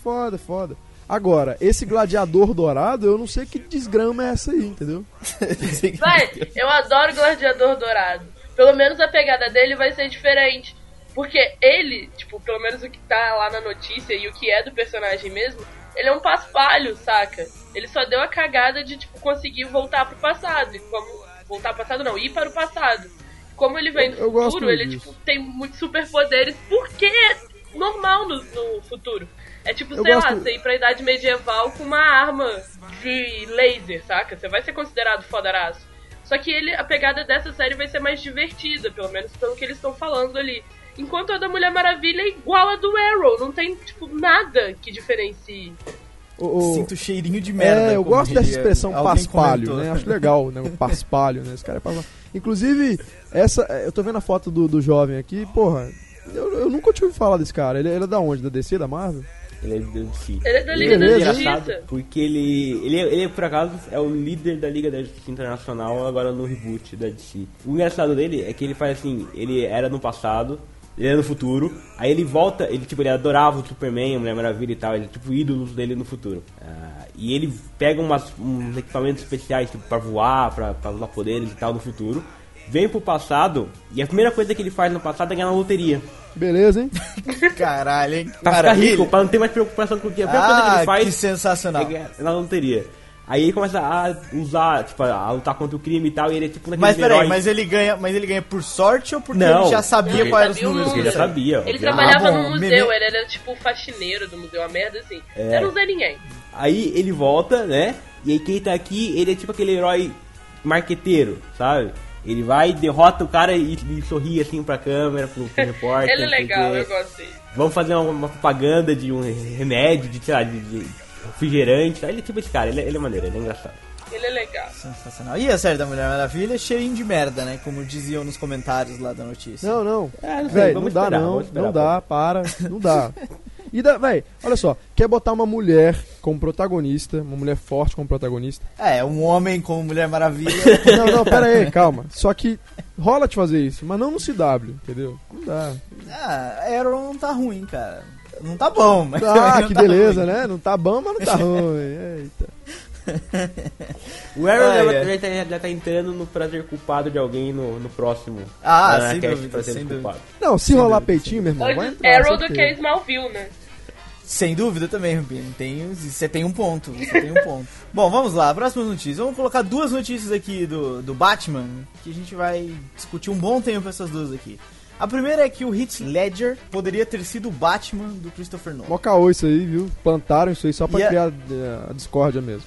Foda, foda. Agora, esse gladiador dourado, eu não sei que desgrama é essa aí, entendeu? Vai, eu adoro Gladiador Dourado. Pelo menos a pegada dele vai ser diferente. Porque ele, tipo, pelo menos o que tá lá na notícia e o que é do personagem mesmo, ele é um paspalho, saca? Ele só deu a cagada de, tipo, conseguir voltar pro passado. E como. Voltar pro passado não, ir para o passado. Como ele vem do Eu- eu gosto futuro, ele, disso. tipo, tem muitos superpoderes, porque é normal no, no futuro. É tipo, Eu sei lá, gosto- você ir pra idade medieval com uma arma de laser, saca? Você vai ser considerado fodaraço. Só que ele, a pegada dessa série vai ser mais divertida, pelo menos pelo que eles estão falando ali. Enquanto a da Mulher Maravilha é igual a do Arrow, não tem, tipo, nada que diferencie. O, o- Sinto cheirinho de merda. é, eu gosto dessa expressão paspalho, comentou. né? Acho legal, né? O paspalho, né? Esse cara é paspalho. Inclusive, essa, eu tô vendo a foto do, do jovem aqui, porra. Eu, eu nunca tinha ouvido falar desse cara. Ele, ele é da onde? Da DC, da Marvel? Ele é do DC. Ele é da Liga da Beleza, engraçado Justiça. porque ele, ele, é- ele, por acaso, é o líder da Liga da Justiça Internacional agora no reboot da DC. O engraçado dele é que ele faz assim, ele era no passado, ele era no futuro, aí ele volta, ele tipo, ele adorava o Superman, a Mulher Maravilha e tal, ele tipo ídolos dele no futuro. Ah, e ele pega umas, uns equipamentos especiais, tipo, pra voar, pra, pra usar poderes e tal no futuro. Vem pro passado, e a primeira coisa que ele faz no passado é ganhar na loteria. Beleza, hein? Caralho, hein? Pra ficar rico, pra não ter mais preocupação com o que. A primeira coisa que Ah, ele faz que sensacional. é na loteria. Aí ele começa a usar, tipo, a lutar contra o crime e tal, e ele é tipo naquele Mas peraí, herói- mas ele ganha, mas ele ganha por sorte ou porque Não. ele já sabia Ele quais eram os números? Porque ele já sabia. Ele trabalhava Ah, bom, no museu, meme- ele era tipo faxineiro do museu, uma merda assim. É. Era um Zé Ninguém. Aí ele volta, né? E aí quem tá aqui, ele é tipo aquele herói marqueteiro, sabe? Ele vai, derrota o cara e, e sorri assim pra câmera, pro, pro repórter. Ele é legal, eu gosto dele. Vamos fazer uma, uma propaganda de um remédio, de, sei lá, de, de refrigerante. Ele é tipo esse cara, ele, é- ele é maneiro, ele é engraçado. Ele é legal. Sensacional. E a série da Mulher Maravilha, cheirinho de merda, né? Como diziam nos comentários lá da notícia. Não, não. É, não sei, Véi, não dá esperar, não, vamos esperar, não dá, para, não dá. E da, véi, olha só, quer botar uma mulher como protagonista, uma mulher forte como protagonista. É, um homem como Mulher Maravilha. Não, não, pera aí, calma. Só que rola de fazer isso, mas não no CW, entendeu? Não dá. ah, Arrow não tá ruim, cara. Não tá bom, mas. Ah, que tá beleza, ruim. né? Não tá bom, mas não tá ruim. Eita. O Arrow Ah, já, é. já, tá, já tá entrando no prazer culpado de alguém no, no próximo. Ah, sem dúvida, Prazer sem culpado. Não, se Sem rolar dúvida, peitinho, meu irmão, vai entrar. Arrow do que certeza. Smallville, né? Sem dúvida também, Rubinho. Tem, você tem um ponto. Você tem um ponto. Bom, vamos lá. Próximas notícias. Vamos colocar duas notícias aqui do, do Batman. Que a gente vai discutir um bom tempo essas duas aqui. A primeira é que o Heath Ledger poderia ter sido o Batman do Christopher Nolan. Mó caô isso aí, viu? Plantaram isso aí só pra E a- criar eh, a discórdia mesmo.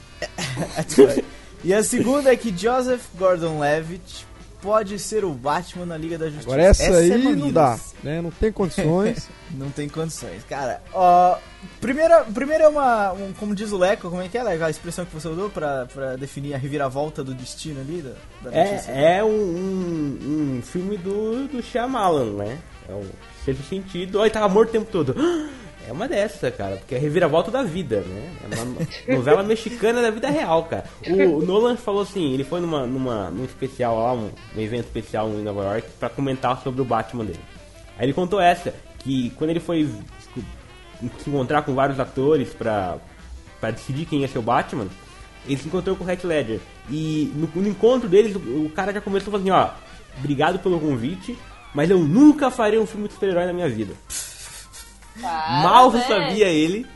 e a segunda é que Joseph Gordon-Levitt pode ser o Batman na Liga da Justiça. Agora essa, aí é não dá, né? Não tem condições. Não tem condições. Cara, ó. Primeira, primeiro é uma. um- como diz o Leco, como é que é, Leco? A expressão que você usou pra, pra definir a reviravolta do destino ali da, da notícia? É, é um, um, um filme do, do Shyamalan, né? É um sexto sentido. Olha, ele tava morto o tempo todo. É uma dessa, cara, porque é reviravolta da vida, né? É uma novela mexicana da vida real, cara. O, Nolan falou assim, ele foi numa, numa, num especial lá, um, evento especial em Nova York, pra comentar sobre o Batman dele. Aí ele contou essa, que quando ele foi se encontrar com vários atores pra, pra decidir quem ia ser o Batman, ele se encontrou com o Heath Ledger. E no, no encontro deles, o, o cara já começou falando assim, ó, obrigado pelo convite, mas eu nunca farei um filme de super-herói na minha vida. Para, mal velho. sabia ele,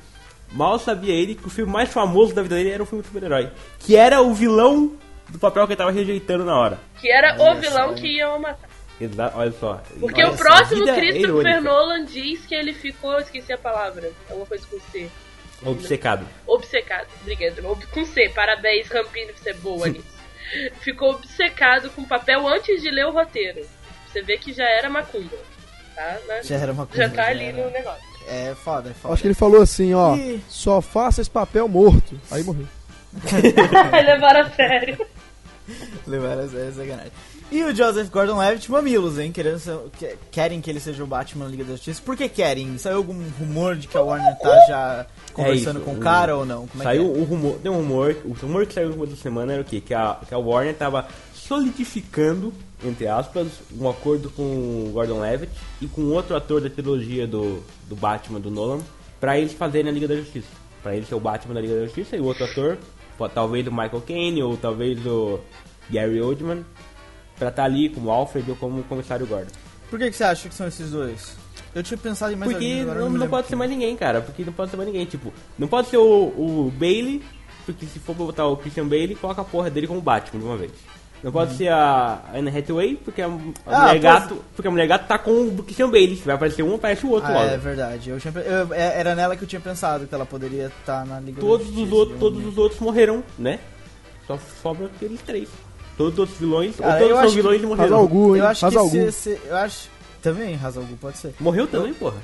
mal sabia ele que o filme mais famoso da vida dele era um filme de super-herói. Que era o vilão do papel que ele tava rejeitando na hora. Que era Olha o vilão só, que iam matar. Exa olha só. Porque Olha o próximo é Christopher irônica. Nolan diz que ele ficou, eu esqueci a palavra, alguma coisa com C. Obcecado. Obcecado, obrigado. Ob- Com C, parabéns, Rampini, você é boa nisso. Ficou obcecado com o papel antes de ler o roteiro. Você vê que já era macumba. Tá? Né? Já era uma coisa. Já tá ali era- no negócio. É foda, é foda. Acho que ele falou assim, ó. Ih. Só faça esse papel morto. Aí morreu. Levaram a sério. Levaram essa é sacanagem. E o Joseph Gordon-Levitt, mamilos, hein? Querendo ser- que- querem que ele seja o Batman da Liga da Justiça. Por que querem? Saiu algum rumor de que a Warner tá já conversando isso, com o o- cara ou não? Como é saiu que é? o rumor, tem um rumor, o rumor que saiu no da semana era o quê? Que a, que a Warner tava solidificando, entre aspas, um acordo com o Gordon Levitt e com outro ator da trilogia do, do Batman do Nolan pra eles fazerem a Liga da Justiça. Pra ele ser o Batman da Liga da Justiça e o outro ator, talvez o Michael Caine ou talvez o Gary Oldman, pra estar ali como Alfred ou como comissário Gordon. Por que, que você acha que são esses dois? Eu tinha pensado em mais Porque agora não, não lembro pode ser mais ninguém, cara. Porque não pode ser mais ninguém. Tipo, não pode ser o, o Bailey, porque se for botar o Christian Bailey, coloca a porra dele como Batman de uma vez. Não pode ser a Anne Hathaway, porque a, a. Ah, mulher gato, porque a mulher gato tá com o Christian Bailey. Se vai aparecer um, aparece o outro Ah, logo. é verdade. Eu tinha, eu- é- era nela que eu tinha pensado que ela poderia estar na Liga Todos os outros, eu- todos os outros morreram, né? Só sobra aqueles três. Todos os outros vilões, Cara, ou todos eu são acho que- vilões e morreram. Eu acho Hazal que se, se- eu acho também Hazal Gu, pode ser. Morreu também, porra.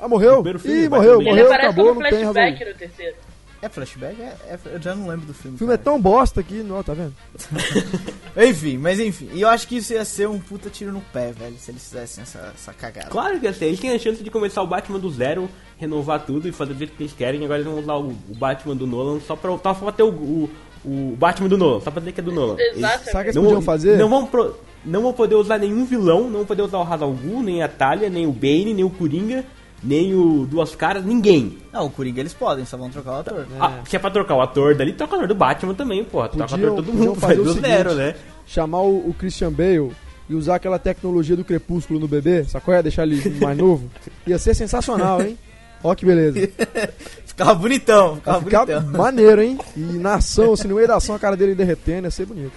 Ah, morreu? Filme, Ih, morreu. Ele morreu, aparece acabou, como não tem flashback no terceiro. É flashback? É, é- eu já não lembro do filme. O filme é cara. tão bosta que, não, tá vendo? Enfim, mas enfim. E eu acho que isso ia ser um puta tiro no pé, velho, se eles fizessem essa, essa cagada. Claro que ia ser. Eles têm a chance de começar o Batman do zero, renovar tudo e fazer do jeito que eles querem. Agora eles vão usar o, o Batman do Nolan só pra, só pra ter o, o, o Batman do Nolan, só pra dizer que é do Nolan. Exato. Sabe o que eles não, podiam fazer? Não vão, pro- não vão poder usar nenhum vilão, não vão poder usar o Hazal Gu, nem a Talia, nem o Bane, nem o Coringa, nem o Duas Caras, ninguém. Não, o Coringa eles podem, só vão trocar o ator. Ah, se é pra trocar o ator dali, troca o ator do Batman também, porra. Troca o ator todo mundo, faz do zero, né? Chamar o, o Christian Bale e usar aquela tecnologia do crepúsculo no bebê, sacou? É deixar ele mais novo. Ia ser sensacional, hein? Ó que beleza. Ficava bonitão, ficava Ia ficar bonitão. maneiro, hein? E na ação, assim, no meio da ação, a cara dele derretendo, ia ser bonito.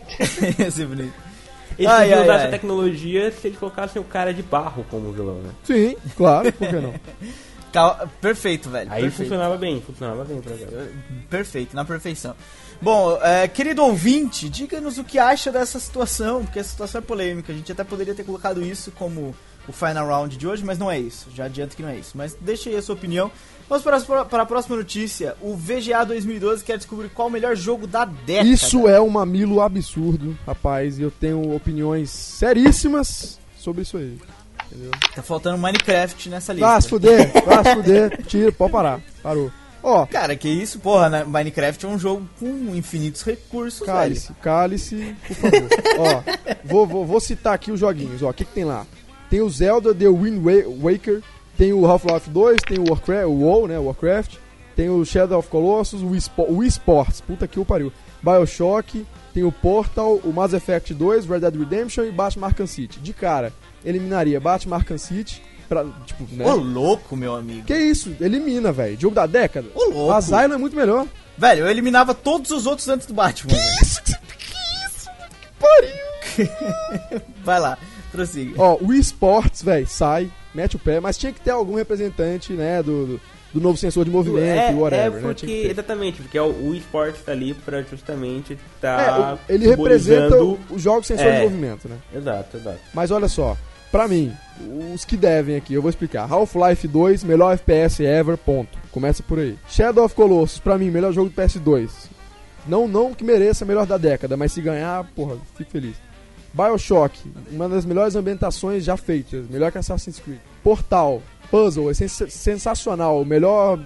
ia ser bonito. Eles Ai, podiam ai, usar ai. essa tecnologia se eles colocassem o cara de barro como vilão, né? Sim, claro, por que não? Cal- Perfeito, velho. Aí perfeito. funcionava bem, funcionava bem pra cá. Perfeito, na perfeição. Bom, é, querido ouvinte, diga-nos o que acha dessa situação, porque essa situação é polêmica. A gente até poderia ter colocado isso como o final round de hoje, mas não é isso. Já adianto que não é isso. Mas deixe aí a sua opinião. Vamos para, a- para a próxima notícia. O VGA 2012 quer descobrir qual o melhor jogo da década. Isso é um mamilo absurdo, rapaz, e eu tenho opiniões seríssimas sobre isso aí. Entendeu? Tá faltando Minecraft nessa lista. Vai se fuder, vai se fuder, tira, pode parar, parou. Ó, Cara, que isso, porra, né? Minecraft é um jogo com infinitos recursos, cálice, cálice, por favor. Ó, vou, vou, vou citar aqui os joguinhos, ó, o que, que tem lá? Tem o Zelda The Wind Wa- Waker, tem o Half-Life 2, tem o Warcraft, o WoW, né, Warcraft, tem o Shadow of Colossus, o Wii, Spo- o Wii Sports, puta que o pariu, Bioshock, tem o Portal, o Mass Effect 2, Red Dead Redemption e Batman Arkham City. De cara, eliminaria Batman Arkham City, pra, tipo, né? Ô, louco, meu amigo. Que isso, elimina, velho. Jogo da década. Ô, louco. A Zylo é muito melhor. Velho, eu eliminava todos os outros antes do Batman. velho. Vai lá, prossiga. Ó, o eSports, velho, sai, mete o pé, mas tinha que ter algum representante, né, do, do, do novo sensor de movimento é, whatever, é né? porque, ter. exatamente, porque é o, o esporte tá ali pra justamente É, tá o- ele representa os jogos sensor É. de movimento, né? Exato, exato. Mas olha só, pra mim, os que devem aqui, eu vou explicar. Half-Life 2, melhor FPS ever, ponto. Começa por aí. Shadow of Colossus, pra mim, melhor jogo do PS2. Não, não que mereça melhor da década, mas se ganhar, porra, fico feliz. Bioshock, uma das melhores ambientações já feitas, melhor que Assassin's Creed. Portal, Puzzle, é sens- sensacional, o melhor,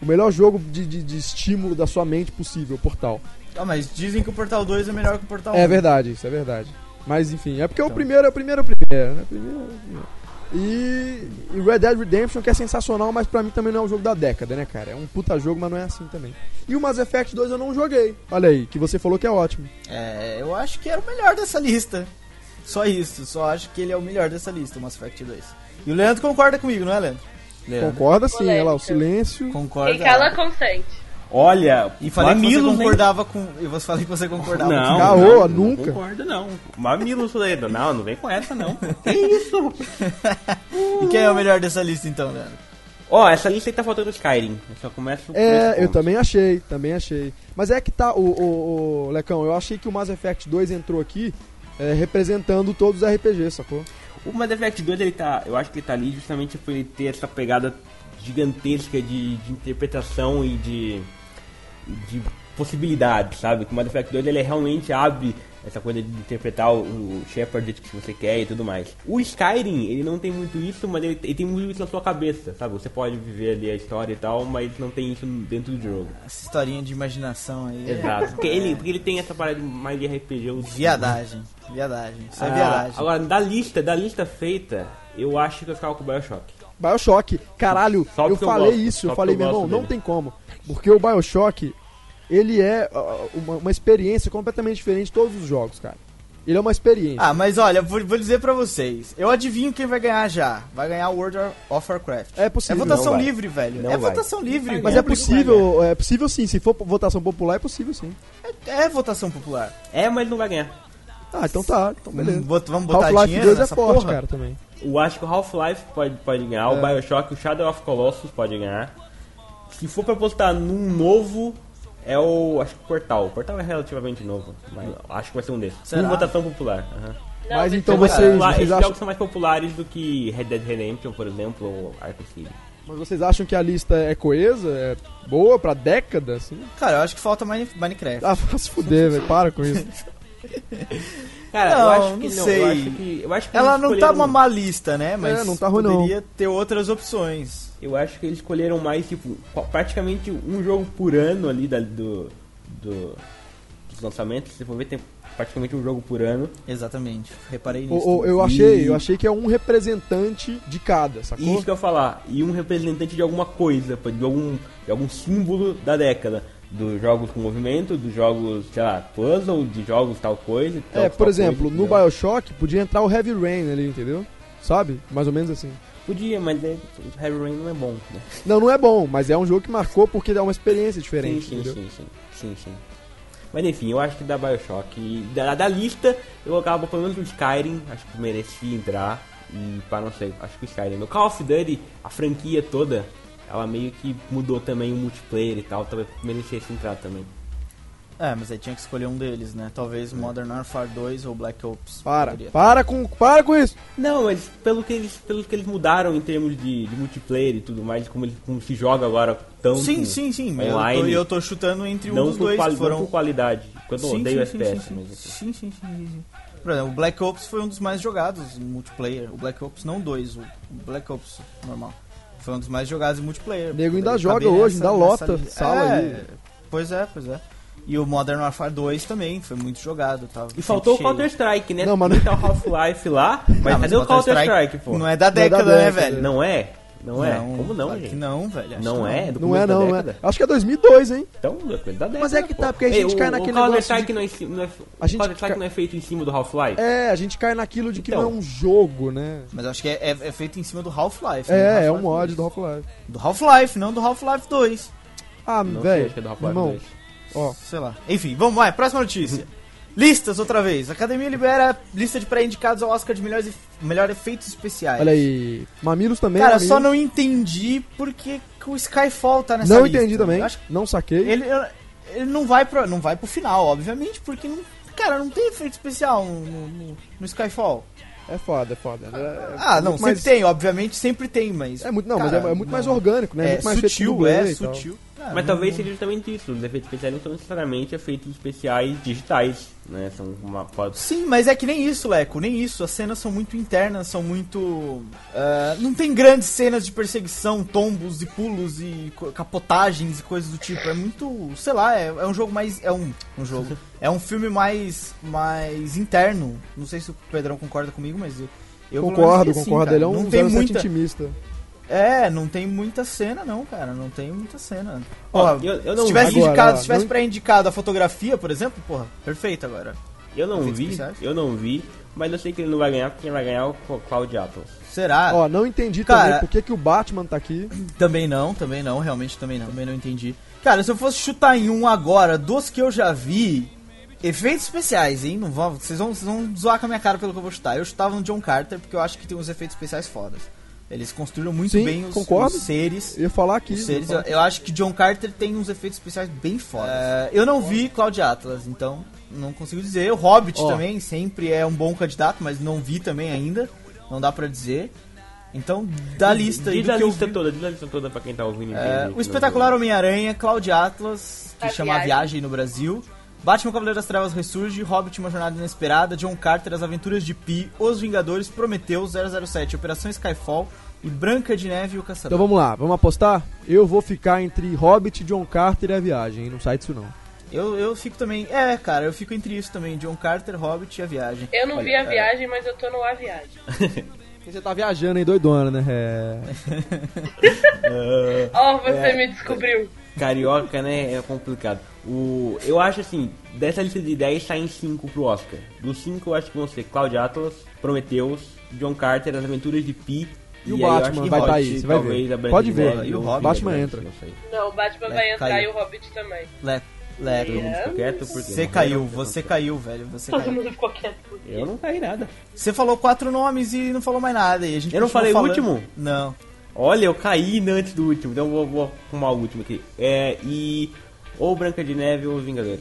o melhor jogo de, de- de estímulo da sua mente possível, Portal. Ah, mas dizem que o Portal 2 é melhor que o Portal 1. É verdade, isso é verdade. Mas enfim, é porque o Então. primeiro é o primeiro, é o primeiro, né? Primeiro, é o primeiro. E, e Red Dead Redemption, que é sensacional, mas pra mim também não é o jogo da década, né, cara? É um puta jogo, mas não é assim também. E o Mass Effect 2 eu não joguei. Olha aí, que você falou que é ótimo. É, eu acho que era o melhor dessa lista. Só isso, só acho que ele é o melhor dessa lista, o Mass Effect 2. E o Leandro concorda comigo, não é, Leandro? Leandro. Concorda sim, olha lá, o silêncio. Concorda. Quem cala consente. Olha, E falei que você mamilos, concordava com. E você falei que você concordava Não, com. Caô, não, nunca. Não concordo, não. Mamilos, Leandro. Não, não vem com essa, não. que isso? E quem é o melhor dessa lista então, Leandro? Ó, essa lista aí tá faltando Skyrim. Eu só começo É, eu também achei, também achei. Mas é que tá, o, o, o Lecão, eu achei que o Mass Effect 2 entrou aqui é, representando todos os RPGs, sacou? O Mass Effect 2, ele tá, eu acho que ele tá ali justamente por ele ter essa pegada gigantesca de, de interpretação e de, de possibilidades, sabe? Que o Mass Effect 2, ele realmente abre essa coisa de interpretar o, o Shepard do jeito que você quer e tudo mais. O Skyrim, ele não tem muito isso, mas ele, ele tem muito isso na sua cabeça, sabe? Você pode viver ali a história e tal, mas não tem isso dentro do jogo. Essa historinha de imaginação aí. é Exato. Porque ele, porque ele tem essa parada mais de RPG. Viadagem. Viadagem. Isso é Ah, viadagem. Agora, da lista, da lista feita, eu acho que eu ficava com o Bioshock. Bioshock, caralho, Só eu porque eu falei gosto, isso, eu falei, meu irmão, não tem como. Porque o Bioshock, ele é uma, uma experiência completamente diferente de todos os jogos, cara. Ele é uma experiência. Ah, mas olha, vou, vou dizer pra vocês. Eu adivinho quem vai ganhar já. Vai ganhar o World of Warcraft. É É possível. votação vai. livre, velho. Não é vai. votação livre. Mas É, é possível, é possível sim. Se for votação popular, é possível sim. É, é votação popular. É, mas não vai ganhar. Ah, então tá. Então beleza. Vamos, bot- vamos botar Half-Life dinheiro 2 é forte, porra? cara, também. Eu acho que o Half-Life pode, pode ganhar, É. o Bioshock, o Shadow of Colossus pode ganhar. Se for pra apostar num novo, é o. Acho que o Portal. O Portal é relativamente novo, mas acho que vai ser um desses. Será? Uma votação popular. aham. Não, Mas então vocês-. Popular- vocês Esses acham- jogos são mais populares do que Red Dead Redemption, por exemplo, ou Arkham City. Mas vocês acham que a lista é coesa? É boa pra década, assim? Cara, eu acho que falta Mine- Minecraft. Ah, se fuder, velho. Para com isso. Cara, Não, eu acho que não não. sei. Eu acho que, eu acho que Ela não tá uma má lista, né? Mas É, não tá ruim, não. poderia ter outras opções. Eu acho que eles escolheram mais, tipo, praticamente um jogo por ano ali da- do, do- dos lançamentos. Se for ver, tem praticamente um jogo por ano. Exatamente. Reparei nisso. Eu achei, eu achei que é um representante de cada, sacou? Isso que eu ia falar. E um representante de alguma coisa, de algum, de algum símbolo da década. Dos jogos com movimento, dos jogos, sei lá, puzzle, de jogos tal coisa. tal- É, por exemplo, coisa, no? Bioshock podia entrar o Heavy Rain ali, entendeu? Sabe? Mais ou menos assim. Podia, mas é, o Heavy Rain não é bom, né? Não, não é bom, mas é um jogo que marcou porque dá uma experiência Sim, diferente, sim, entendeu? sim, sim, sim, sim. Mas enfim, eu acho que da Bioshock. E da, da lista, eu colocava pelo menos o Skyrim, acho que merecia entrar. E para não sei, acho que o Skyrim. No Call of Duty, a franquia toda, ela meio que mudou também o multiplayer e tal, talvez merecesse entrar também. É, mas aí tinha que escolher um deles, né? Talvez Modern Warfare 2 ou Black Ops. Para, Poderia. para com, para com isso. Não, mas pelo que eles, pelo que eles mudaram em termos de, de multiplayer e tudo mais, como, eles, como se joga agora tão Sim, sim, sim. mas Eu tô, online. eu tô chutando entre um não, dos dois quali- que não foram. por qualidade. Quando eu Sim, odeio sim, FPS, sim, mas sim, assim. sim, sim, sim, sim. Por exemplo, o Black Ops foi um dos mais jogados em multiplayer. O Black Ops não 2, o Black Ops normal. Foi um dos mais jogados em multiplayer. O nego ainda joga hoje, nessa- ainda nessa lota lista. sala É, aí. Pois é, pois é. E o Modern Warfare 2 também foi muito jogado. Tava E faltou o. Counter-Strike, né? Não, mas Não tá o Half-Life lá, mas Ah, cadê o Counter-Strike, pô? Não é da Não é da década, né, década, velho? Não é? Não é? Como não, claro gente? que não, velho. acho Não que é? Do Não é não, é. Acho que é 2002, hein? Então, é coisa da década. Mas é que pô. tá, porque a gente Ei, cai o, naquele o Counter-Strike negócio de- não é, não é, A gente o Counter-Strike ca- não é feito em cima do Half-Life? É, a gente cai naquilo de que Então. não é um jogo, né? Mas acho que é, é- é feito em cima do Half-Life. né? É, é um mod 2. do Half-Life. Do Half-Life, não do Half-Life 2. Ah, Não sei, velho, acho que é do Half-Life irmão, 2. ó, Sei lá. Enfim, vamos lá. Próxima notícia. Listas outra vez. A Academia libera lista de pré-indicados ao Oscar de melhores, melhor efeitos especiais. olha aí. Mamilos também, Cara, Mamilos. só não entendi porque que o Skyfall tá nessa Não lista. entendi também, não saquei. ele, ele não vai pro, não vai pro final, obviamente, porque não, cara, não tem efeito especial no, no- no Skyfall. É foda, é foda. É- Ah, é não, muito sempre mais- tem, obviamente sempre tem, mas É muito, não, cara, mas é, é muito mais não. orgânico, né? É muito mais sutil, é sutil. Ah, Mas não- talvez seja justamente isso. Os efeitos especiais não são necessariamente efeitos especiais digitais, né? São uma pode- Sim, mas é que nem isso, Leco, nem isso. As cenas são muito internas, são muito. ah, não tem grandes cenas de perseguição, tombos e pulos e capotagens e coisas do tipo. É muito. sei lá, é, é um jogo mais. É um, um jogo. É um filme mais. mais interno. Não sei se o Pedrão concorda comigo, mas eu. concordo, assim, concordo. cara. Ele é um não tem 07 muita intimista. É, não tem muita cena, não, cara. Não tem muita cena. Ó, Porra, eu- eu não se tivesse. Agora, indicado, ó, se tivesse não- pré-indicado a fotografia, por exemplo, porra, perfeito agora. Eu não Efeitos vi, especiais? eu não vi, mas eu sei que ele não vai ganhar, porque quem vai ganhar é o Cloud Atlas. Será? Ó, não entendi Cara- também por que, que o Batman tá aqui. Também não, também não, realmente também não. Também não entendi. Cara, se eu fosse chutar em um agora, dos que eu já vi, efeitos especiais, hein? Não vão, vocês, vão, vocês vão zoar com a minha cara pelo que eu vou chutar. Eu chutava no John Carter porque eu acho que tem uns efeitos especiais fodas. Eles construíram muito Sim, bem os, concordo. os seres. Eu ia falar aqui. Os seres, eu, eu acho que John Carter tem uns efeitos especiais bem fodas. É, eu não vi Cloud Atlas, então não consigo dizer. O Hobbit Ó. também sempre é um bom candidato, mas não vi também ainda. Não dá pra dizer. Então, da lista aí Diz a que eu lista vi, toda, diz a lista toda pra quem tá ouvindo. é, o espetacular Homem-Aranha, Cloud Atlas, que A chama A Viagem. Viagem no Brasil. Batman Cavaleiro das Trevas Ressurge, Hobbit Uma Jornada Inesperada, John Carter, As Aventuras de Pi, Os Vingadores, Prometheus, 007, Operação Skyfall e Branca de Neve e o Caçador. Então vamos lá, vamos apostar? Eu vou ficar entre Hobbit, John Carter e a viagem, hein? Não sai disso não. Eu, eu fico também. É, cara, eu fico entre isso também. John Carter, Hobbit e a viagem. Eu não Olha, vi a é. viagem, mas eu tô no A Viagem. Você tá viajando aí, doidona, né? É... Ó, você me descobriu. Carioca, né? É complicado. O, eu acho assim, dessa lista de 10 saem 5 pro Oscar. Dos 5 eu acho que vão ser Cloud Atlas, Prometheus, John Carter, As Aventuras de Pi. E o eu acho Batman que vai tá Hobbit, aí, você vai talvez ver. Pode de ver, e o Hobbit Batman entra. não sei. Não, o Batman É, vai entrar caiu. e o Hobbit também. Todo mundo ficou quieto porque Você caiu, você caiu, velho. Você Todo caiu. mundo ficou quieto. por quê? Eu não caí nada. Você falou quatro nomes e não falou mais nada. E a gente Eu não falei o falando. último? Não. Olha, eu caí antes do último, então eu vou, vou arrumar o último aqui. É, e. Ou Branca de Neve ou os Vingadores.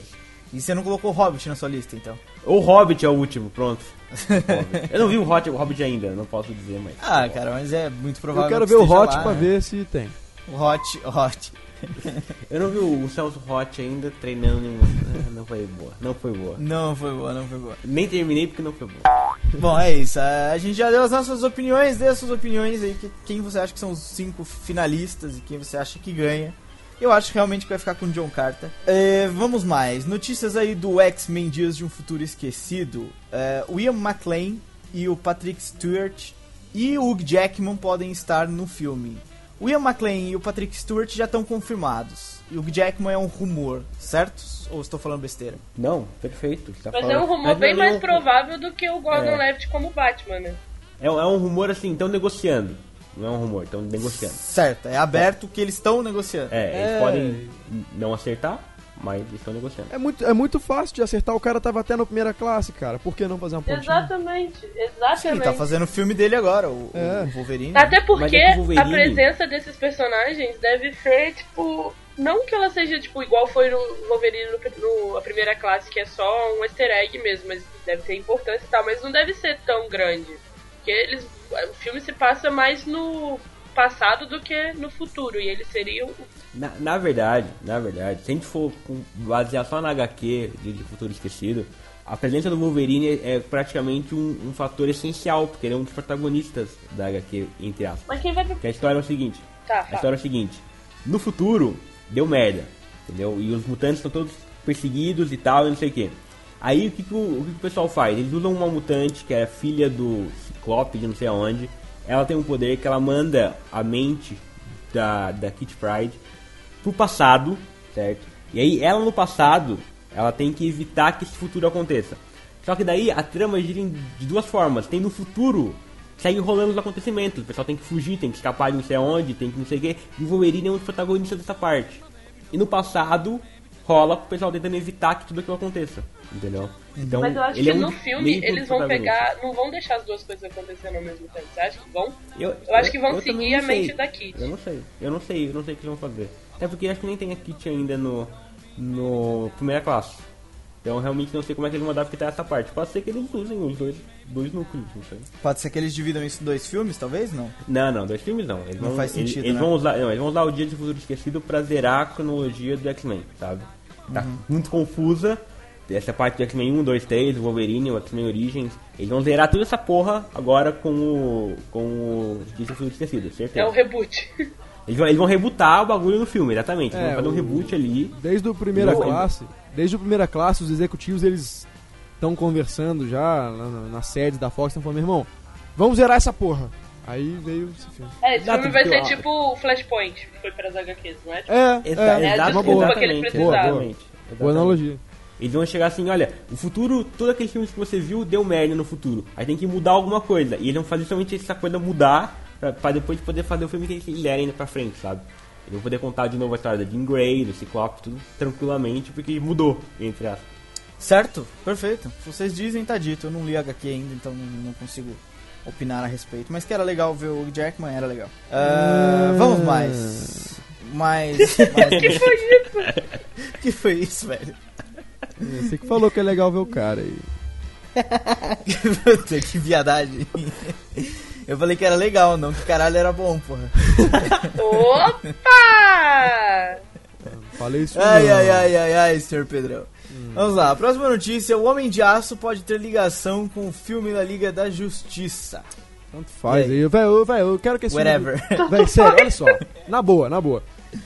E você não colocou Hobbit na sua lista, então? Ou Hobbit é o último, pronto. Hobbit. Eu não vi o Hot- o Hobbit ainda, não posso dizer, mas. Ah, cara, mas é muito provável Eu quero que ver o Hot lá, pra né? ver se tem. O Hot, Hot. Eu não vi o Celso Hot ainda treinando nenhum. É, Não foi boa. Não foi boa. Não foi boa, não foi boa. Nem terminei porque não foi boa. Bom, é isso. A gente já deu as nossas opiniões, dê as suas opiniões aí. que- Quem você acha que são os cinco finalistas e quem você acha que ganha. Eu acho realmente que vai ficar com o John Carter. É, vamos mais. Notícias aí do X-Men Dias de um Futuro Esquecido. É, o Ian McLean e o Patrick Stewart e o Hugh Jackman podem estar no filme. O Ian McLean e o Patrick Stewart já estão confirmados. E o Hugh Jackman é um rumor, certo? Ou estou falando besteira? Não, perfeito. Tá Mas é falando- um rumor Mas bem é mais nenhum- provável do que o Gordon É. Levitt como Batman, né? É, um- é um rumor assim, estão negociando. Não é um rumor, estão negociando. Certo, é aberto que eles estão negociando. É, eles É. podem não acertar, mas eles estão negociando. É muito, é muito fácil de acertar, o cara tava até na primeira classe, cara. Por que não fazer uma pontinha? Exatamente, Sim, exatamente. tá fazendo o filme dele agora, o, É. o Wolverine. Até Mas porque é Wolverine- a presença desses personagens deve ser, tipo. Não que ela seja, tipo, igual foi no Wolverine no, no- a primeira classe, que é só um easter egg mesmo, mas deve ter importância e tal, mas não deve ser tão grande. Porque eles. O filme se passa mais no passado do que no futuro, e eles seriam. Na, na verdade, na verdade, se a gente for basear só na HQ de, de Futuro Esquecido, a presença do Wolverine é, é praticamente um, um fator essencial, porque ele é um dos protagonistas da HQ, entre aspas. Mas quem vai. Porque a história é o seguinte: Tá, a tá. história é o seguinte, no futuro deu merda, entendeu? E os mutantes estão todos perseguidos e tal, e não sei o que. Aí o que, que o, o que que o pessoal faz? Eles usam uma mutante que é filha do Ciclope, de não sei aonde. Ela tem um poder que ela manda a mente da, da Kitty Pride pro passado, certo? E aí ela no passado, ela tem que evitar que esse futuro aconteça. Só que daí a trama gira de duas formas. Tem no futuro, segue rolando os acontecimentos. O pessoal tem que fugir, tem que escapar de não sei aonde, tem que não sei o que. E o Wolverine é dos protagonistas dessa parte. E no passado, rola o pessoal tentando evitar que tudo aquilo aconteça. Entendeu? Então, Mas eu acho ele que é um no filme eles vão pegar. Não vão deixar as duas coisas acontecendo ao mesmo tempo. Você acha que vão? Eu, Eu acho que vão eu também seguir a mente da Kitty. Eu não sei. Eu não sei, eu não sei o que eles vão fazer. Até porque acho que nem tem a Kitty ainda no. no primeira classe. Então realmente não sei como é que eles vão mandar porque tá essa parte. Pode ser que eles usem os dois, dois núcleos, não sei. Pode ser que eles dividam isso em dois filmes, talvez? Não. Não, não, dois filmes não. Eles Não vão, faz eles- sentido, Eles, né? vão usar, não, eles vão usar o Dia de Futuro Esquecido pra zerar a cronologia do X-Men, sabe? Tá Uhum. muito confusa. Essa parte do X-Men 1, 2, 3, o Wolverine, o X-Men Origins. Eles vão zerar toda essa porra agora com o. com o Futuro Esquecido, certeza. É um reboot. Eles, vão, eles vão rebootar o bagulho no filme, exatamente. Eles É, vão fazer um o- reboot ali. Desde o primeira Não, classe, desde o primeira classe, os executivos eles estão conversando já lá na, na sede da Fox, estão falando, meu irmão, vamos zerar essa porra. Aí veio esse filme. É, esse Dá filme vai ser tipo o Flashpoint, que foi pras HQs, não é? Tipo, É, é, É a exato- uma desculpa boa. que ele exatamente, precisava. exatamente, Boa exatamente. analogia. Eles vão chegar assim, olha, o futuro, todos aqueles filmes que você viu deu merda no futuro. Aí tem que mudar alguma coisa. E eles vão fazer somente essa coisa mudar pra, pra depois poder fazer o filme que eles quiserem ainda pra frente, sabe? Eles vão poder contar de novo a história da Jean Grey, do Ciclope, tudo tranquilamente, porque mudou, entre as. Certo? Perfeito. Se vocês dizem, tá dito. Eu não li HQ ainda, então não, consigo opinar a respeito. Mas que era legal ver o Jackman, era legal. Ah, Vamos mais. Mais. mais... que foi isso? que foi isso, velho? Você que falou que é legal ver o cara aí. Puta, que viadagem. Eu falei que era legal, não que caralho era bom, porra. Opa! Falei isso Ai, não. ai, ai, ai, ai, senhor Pedrão. Vamos lá, próxima notícia: O Homem de Aço pode ter ligação com o filme da Liga da Justiça. Tanto faz aí? Velho, eu- velho, eu quero que esse Whatever. filme... Velho, sério, olha só. Na boa, na boa.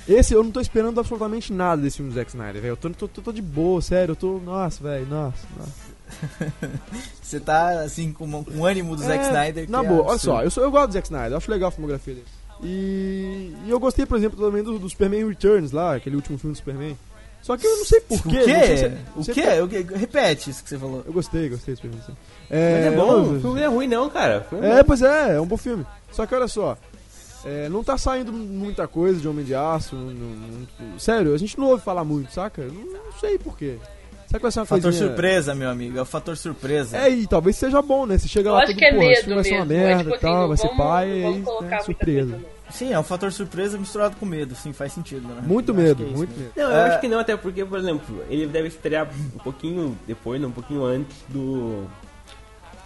Esse eu não tô esperando absolutamente nada desse filme do Zack Snyder, velho. Eu tô, tô, tô, tô de boa, sério. Eu tô. Nossa, velho, nossa, nossa. Você tá assim com, com o ânimo do Zack É, Snyder. que Na é boa, olha absurdo. só, eu, sou, eu gosto do Zack Snyder, eu acho legal a filmografia dele. E, e eu gostei, por exemplo, também do, do Superman Returns lá, aquele último filme do Superman. Só que eu não sei O porquê. quê? não sei se- O não sei quê? O quê? Repete isso que você falou. Eu gostei, gostei do Superman. sim. Mas é bom, não- o filme não é ruim não, cara. O filme é É, bom. pois é, é um bom filme. Só que olha só, é, não tá saindo muita coisa de Homem de Aço. não- não- não- sério, a gente não ouve falar muito, saca? Não, não sei porquê. Será que vai ser uma Fator coisinha... surpresa, meu amigo. É o fator surpresa. É, e talvez seja bom, né? Você chega Eu lá acho todo, que é porra, medo vai ser uma. É merda tipo e tal, assim, vai ser vamos, pai, e vamos aí, né, surpresa. Sim, é um fator surpresa misturado com medo. Sim, faz sentido, né? Muito Eu medo, é isso muito mesmo. medo. Não, eu É. acho que não, até porque, por exemplo, ele deve estrear um pouquinho depois, não, um pouquinho antes do.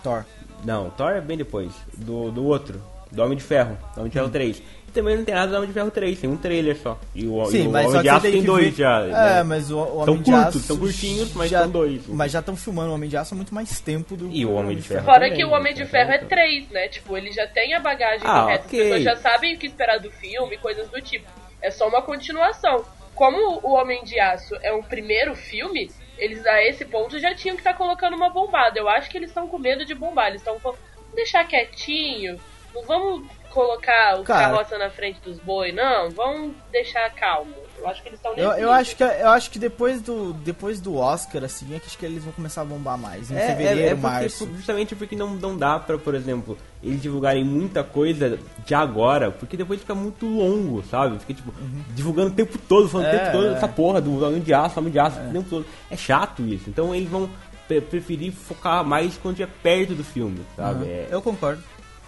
Thor. Não, Thor é bem depois. Do, do outro, do Homem de Ferro, Homem de. Ferro 3. E também não tem nada do Homem de Ferro 3, tem um trailer só. E o, Sim, e o mas Homem só de Aço tem dois ver- já. É, né? mas o, o São Homem de curtos, Aço são curtinhos, mas já, são dois. Mas já estão filmando o Homem de Aço há muito mais tempo do E o Homem de Ferro. Fora também, que o né? Homem de Ferro é 3, né? Tipo, ele já tem a bagagem Ah, do resto. ok. As pessoas já sabem o que esperar do filme, coisas do tipo. É só uma continuação. Como o Homem de Aço é um primeiro filme, eles a esse ponto já tinham que estar colocando uma bombada. Eu acho que eles estão com medo de bombar. Eles estão falando, vamos deixar quietinho, não vamos colocar os Cara. carroça na frente dos boi, não. Vamos deixar calmo. Eu acho que eles estão Eu, eu acho que eu acho que depois do depois do Oscar assim é que acho que eles vão começar a bombar mais em É, fevereiro, é, é porque, março. justamente porque não, não dá pra, por exemplo, eles divulgarem muita coisa de agora, porque depois fica muito longo, sabe? Fica, tipo, divulgando o tempo todo, falando o É, tempo todo é. essa porra do Homem de Aço, Homem de Aço, o tempo todo. É chato isso. Então eles vão pre- preferir focar mais quando é perto do filme, sabe? Uhum. É- Eu concordo.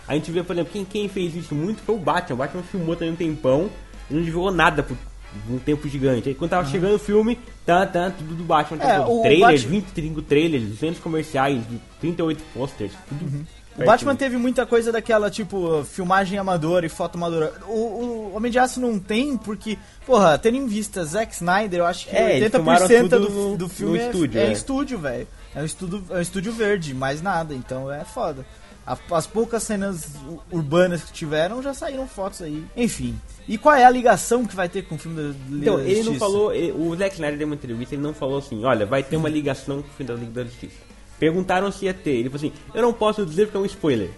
A gente vê, por exemplo, quem, quem fez isso muito foi o Batman. O Batman filmou também um tempão e não divulgou nada por um tempo gigante. Aí quando tava chegando o filme, tá, tá, tudo do Batman. É, todo. o trailers, Batman- 25 trailers, 200 comerciais, 38 posters, tudo. Uhum. O. Batman teve muita coisa daquela, tipo, filmagem amadora e foto amadora. O, o Homem de Aço não tem, porque, porra, tendo em vista Zack Snyder, eu acho que É, eles filmaram 80% tudo do, no- do filme no é, estúdio, é é. estúdio, velho. É um estúdio, é um estúdio verde, mais nada, então é foda. As poucas cenas urbanas que tiveram já saíram fotos aí. Enfim. E qual é a ligação que vai ter com o filme da Liga Então, da ele não Justiça? falou, ele- o Zack Snyder deu uma entrevista, ele não falou assim, olha, vai ter uma ligação com o filme da Liga da Justiça. Perguntaram se ia ter, ele falou assim, eu não posso dizer porque é um spoiler.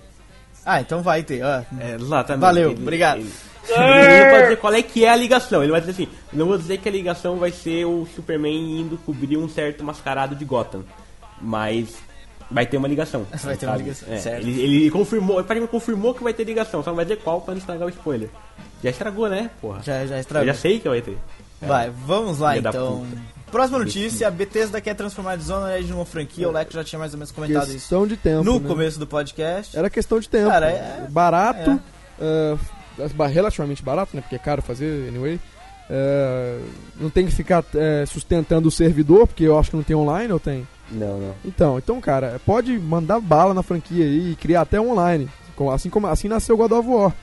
Ah, então vai ter. ó. É, exatamente. Valeu, Ele- obrigado. Ele, ele não pode dizer qual é que é a ligação. Ele vai dizer assim, não vou dizer que a ligação vai ser o Superman indo cobrir um certo mascarado de Gotham. Mas vai ter uma ligação. Vai ter uma sabe? ligação, É, certo. Ele, ele confirmou, ele praticamente confirmou que vai ter ligação, só não vai dizer qual pra não estragar o spoiler. Já estragou, né, porra? Já, já Eu estragou. já sei que vai ter. Vai, vamos lá Filha então. Próxima notícia, a Bethesda quer transformar Dishonored numa franquia, o Leco já tinha mais ou menos comentado isso Questão de tempo. no né? começo do podcast. Era questão de tempo. Cara, é- Barato, eh, ba- relativamente barato, né? Porque é caro fazer, anyway. É, não tem que ficar é, sustentando o servidor, porque eu acho que não tem online, ou tem? Não, não. Então, então, cara, pode mandar bala na franquia aí e criar até online. Assim como assim nasceu God of War.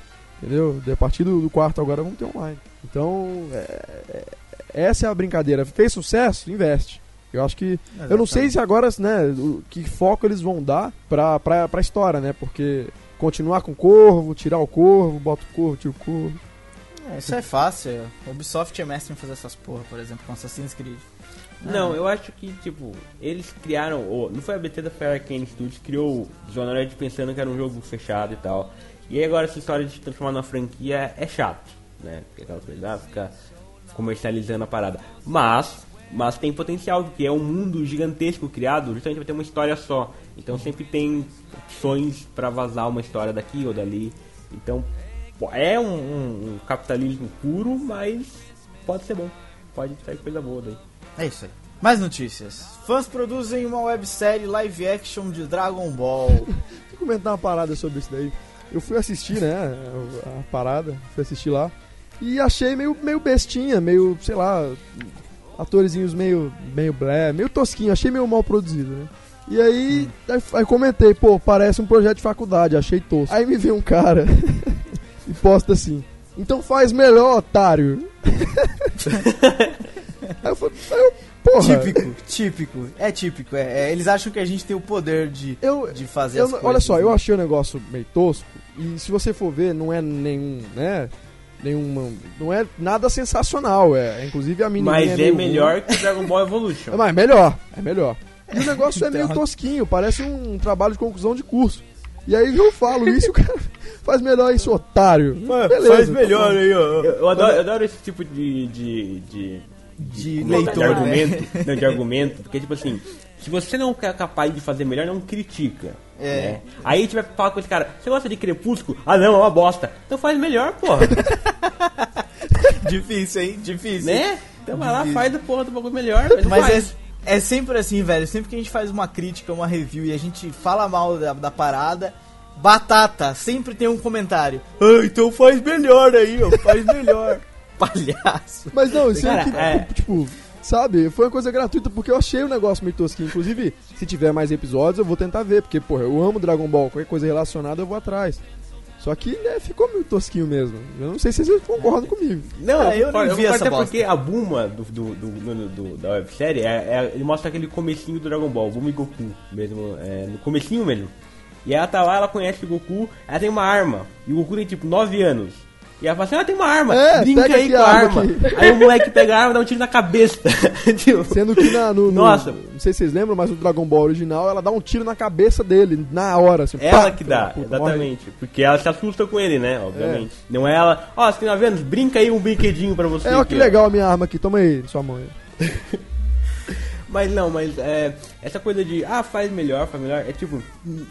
Entendeu? A partir do, do quarto agora vamos ter online. Então, é- é- essa é a brincadeira. Fez sucesso? Investe. Eu acho que. Eu não sei se agora, né, o, que foco eles vão dar pra, pra, pra história, né? Porque continuar com o corvo, tirar o corvo, bota o corvo, tira o corvo. É, Isso é fácil. Ubisoft é mestre em fazer essas porra, por exemplo, com Assassin's Creed. Não, eu acho que, tipo, eles criaram. ou não foi a Bethesda, foi a Arkane Studios, criou o Dishonored pensando que era um jogo fechado e tal. E aí agora essa história de se transformar numa franquia é chato, né? Porque aquela coisa, ah, fica comercializando a parada. Mas, mas tem potencial, porque é um mundo gigantesco criado, justamente vai ter uma história só. Então sempre tem opções pra vazar uma história daqui ou dali. Então é um, um- um capitalismo puro, mas pode ser bom. Pode sair coisa boa daí. É isso aí. Mais notícias. Fãs produzem uma websérie live action de Dragon Ball. Deixa eu comentar uma parada sobre isso daí. Eu fui assistir, né, a parada, fui assistir lá. E achei meio, meio bestinha, meio, sei lá, atorzinhos meio, meio blé, meio tosquinho, achei meio mal produzido, né? E aí, aí, aí comentei, pô, parece um projeto de faculdade, achei tosco. Aí me vem um cara e posta assim, então faz melhor, otário. aí eu falei, aí eu, porra, típico, típico. É típico. É, é, eles acham que a gente tem o poder de, eu, de fazer Eu as coisas. olha só, eu achei o negócio meio tosco. E se você for ver, não é nenhum, né? Nenhuma. Não é nada sensacional. É, inclusive a menina. Mas é melhor que Dragon Ball Evolution. É, mas é melhor, é melhor. E o negócio é meio Então. tosquinho, parece um trabalho de conclusão de curso. E aí eu falo isso e o cara faz melhor isso, otário. Beleza, faz tá melhor aí, ó. Eu, eu adoro, eu adoro esse tipo de. de, de, De é? leitor, de né? argumento. Não, de argumento. Porque, tipo assim, se você não é capaz de fazer melhor, não critica. É. né? Aí a gente vai falar com esse cara: você gosta de crepúsculo? Ah, não, é uma bosta. Então faz melhor, porra. Difícil, hein? Difícil. né? Então vai lá, faz a porra do bagulho melhor. Mas, Mas faz. é, é sempre assim, velho. Sempre que a gente faz uma crítica, uma review e a gente fala mal da, da parada, batata, sempre tem um comentário. Ah, então faz melhor aí, ó. Faz melhor. Palhaço. Mas não, isso Cara, é que, é. tipo, sabe, foi uma coisa gratuita porque eu achei o negócio meio tosquinho. Inclusive, se tiver mais episódios, eu vou tentar ver, porque, porra, eu amo Dragon Ball, qualquer coisa relacionada eu vou atrás. Só que, né, ficou meio tosquinho mesmo. Eu não sei se vocês concordam comigo. Não, Ah, eu não vi eu concordo essa até bosta. porque a Buma do, do, do, do- do- da websérie, é, é- ele mostra aquele comecinho do Dragon Ball, Buma e Goku, mesmo, é, no comecinho mesmo. E ela tá lá, ela conhece o Goku, ela tem uma arma, e o Goku tem tipo 9 anos. E ela fala assim, ela tem uma arma, É, brinca aí com a arma arma. Aí o moleque pega a arma e dá um tiro na cabeça. Tipo, Sendo que na, no, no- Nossa. Não sei se vocês lembram, mas no Dragon Ball original ela dá um tiro na cabeça dele, na hora, assim. Ela pá, que dá, puta, morre. exatamente. Porque ela se assusta com ele, né? Obviamente. Não é ela, ó, você tem 9 anos, brinca aí um brinquedinho pra você. É, ó, que legal a minha arma aqui, toma aí, sua mãe. Mas não, mas é, essa coisa de, ah, faz melhor, faz melhor, é tipo,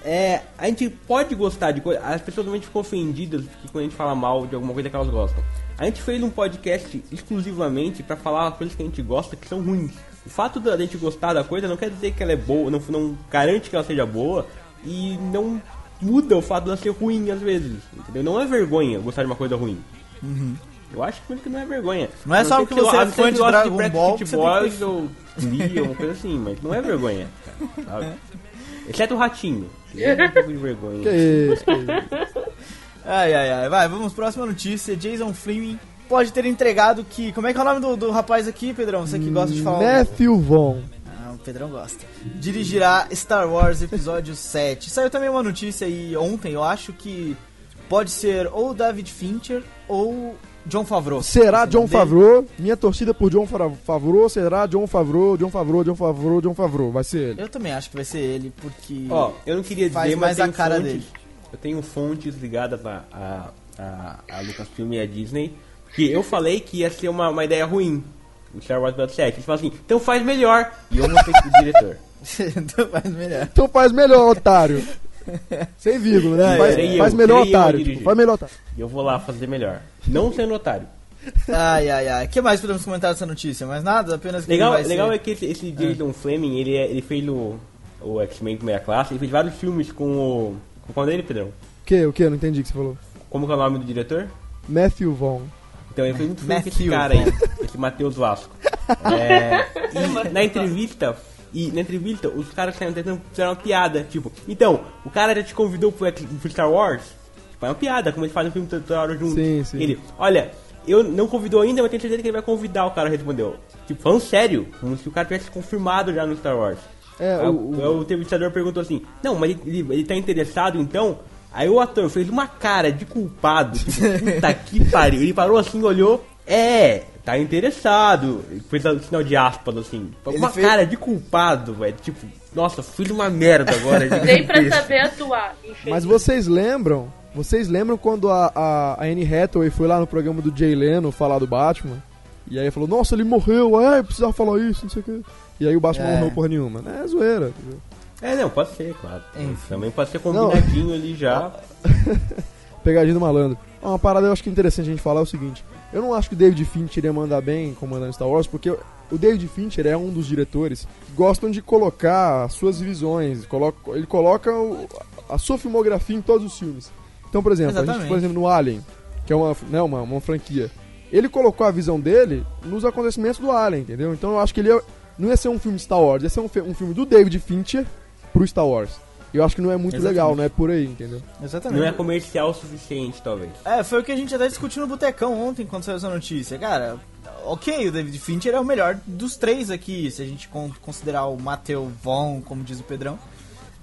é, a gente pode gostar de coisa, as pessoas normalmente ficam ofendidas quando a gente fala mal de alguma coisa que elas gostam. A gente fez um podcast exclusivamente pra falar as coisas que a gente gosta que são ruins. O fato da gente gostar da coisa não quer dizer que ela é boa, não, não garante que ela seja boa e não muda o fato dela ser ruim às vezes, entendeu? Não é vergonha gostar de uma coisa ruim. Eu acho que que não é vergonha. Não é só porque você é fã de Dragon Backstreet Ball que você tem ou uma coisa assim, mas não é vergonha. sabe? Exceto o ratinho. que é um pouco de vergonha. Que isso, que isso. Ai, ai, ai. Vai, vamos próxima notícia. Jason Fleming pode ter entregado que... Como é que é o nome do, do rapaz aqui, Pedrão? Você que gosta de falar... Matthew Vaughn. Ah, o Pedrão gosta. Dirigirá Star Wars Episódio 7. Saiu também uma notícia aí ontem, eu acho que pode ser ou David Fincher ou John Favreau. Será John nome dele. Favreau? Minha torcida por John Fa- Favreau será John Favreau, John Favreau, John Favreau, John Favreau. Vai ser ele. Eu também acho que vai ser ele, porque... Ó, eu não queria Faz dizer, mais mas a cara fontes, dele. Eu tenho fontes ligadas a, a, a, a Lucasfilm e a Disney. Que eu falei que ia ser uma, uma ideia ruim. O Star Wars Episódio 7. Eles falaram assim, então faz melhor. E eu que o diretor. então faz melhor. Então faz melhor, otário. Sem vírgula, né? É, faz serei faz eu, melhor, eu otário. Tipo, faz melhor, otário. E eu vou lá fazer melhor. Não sendo otário. Ai, ai, ai. O que mais podemos comentar dessa notícia? Mais nada? Apenas que Legal, legal ser... é que esse, esse Jason Fleming, ele, é- ele fez o, o X-Men Primeira Classe, ele fez vários filmes com o... Com qual dele, Pedrão? O que? O que? Eu não entendi o que você falou. Como que é o nome do diretor? Matthew Vaughn. Então ele foi muito feio com esse cara aí, esse Matheus Vasco. É, e na entrevista, e na entrevista, os caras fizeram uma piada, tipo, então, o cara já te convidou pro, Star Wars? Tipo, é uma piada, como eles fazem um filme do Star Wars junto. Sim, sim. Ele, olha, eu não convidou ainda, mas tenho certeza que ele vai convidar, o cara respondeu. Tipo, falando sério, como se o cara tivesse confirmado já no Star Wars. É, Aí o, o- o entrevistador perguntou assim: Não, mas ele, ele, ele tá interessado então? Aí o ator fez uma cara de culpado. Tipo, puta que pariu. Ele parou assim, olhou. É, tá interessado. Fez o sinal de aspas assim. Uma fez- cara de culpado, velho. Tipo, nossa, fiz uma merda agora. Nem pra saber atuar, infelizmente. Mas vocês lembram? Vocês lembram quando a, a, a Anne Hathaway foi lá no programa do Jay Leno falar do Batman? E aí falou, nossa, ele morreu, ai, precisava falar isso, não sei o quê. E aí o Batman É. não morreu porra nenhuma. É zoeira. entendeu? É, não, pode ser, claro. Enfim. Também pode ser combinadinho ali já. Pegadinha do malandro. Uma parada eu acho que é interessante a gente falar é o seguinte. Eu não acho que o David Fincher iria mandar bem comandando Star Wars, porque o David Fincher é um dos diretores que gostam de colocar as suas visões. Ele coloca a sua filmografia em todos os filmes. Então, por exemplo, a gente, Exatamente. por exemplo, no Alien, que é uma, né, uma, uma franquia, ele colocou a visão dele nos acontecimentos do Alien, entendeu? Então eu acho que ele ia- não ia ser um filme Star Wars, ia ser um, um filme do David Fincher pro Star Wars. Eu acho que não é muito Exatamente. legal, não é por aí, entendeu? Exatamente. Não é comercial o suficiente, talvez. É, foi o que a gente até discutiu no Botecão ontem, quando saiu essa notícia. Cara, ok, o David Fincher é o melhor dos três aqui, se a gente con- considerar o Matthew Vaughn, como diz o Pedrão.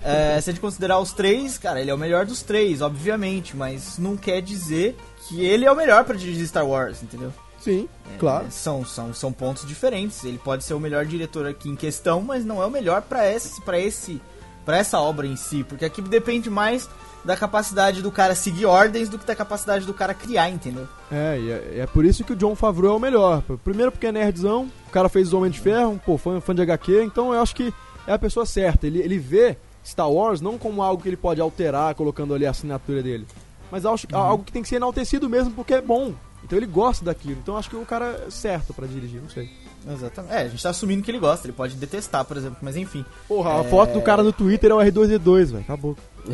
É, se a gente considerar os três, cara, ele é o melhor dos três, obviamente, mas não quer dizer que ele é o melhor pra dirigir Star Wars, entendeu? Sim, É, claro. São, são, são pontos diferentes. Ele pode ser o melhor diretor aqui em questão, mas não é o melhor pra esse, para esse, para essa obra em si, porque aqui depende mais da capacidade do cara seguir ordens do que da capacidade do cara criar, entendeu? É, e é, é por isso que o John Favreau é o melhor. Primeiro porque é nerdzão, o cara fez o Homem de Ferro, pô, fã, fã de HQ, então eu acho que é a pessoa certa. Ele, ele vê Star Wars não como algo que ele pode alterar colocando ali a assinatura dele, mas acho, algo que tem que ser enaltecido mesmo porque é bom. Então ele gosta daquilo, então acho que o cara é certo pra dirigir, não sei. Exatamente. É, a gente tá assumindo que ele gosta, ele pode detestar, por exemplo, mas enfim. Porra, a É. foto do cara no Twitter é o R2D2, velho, acabou.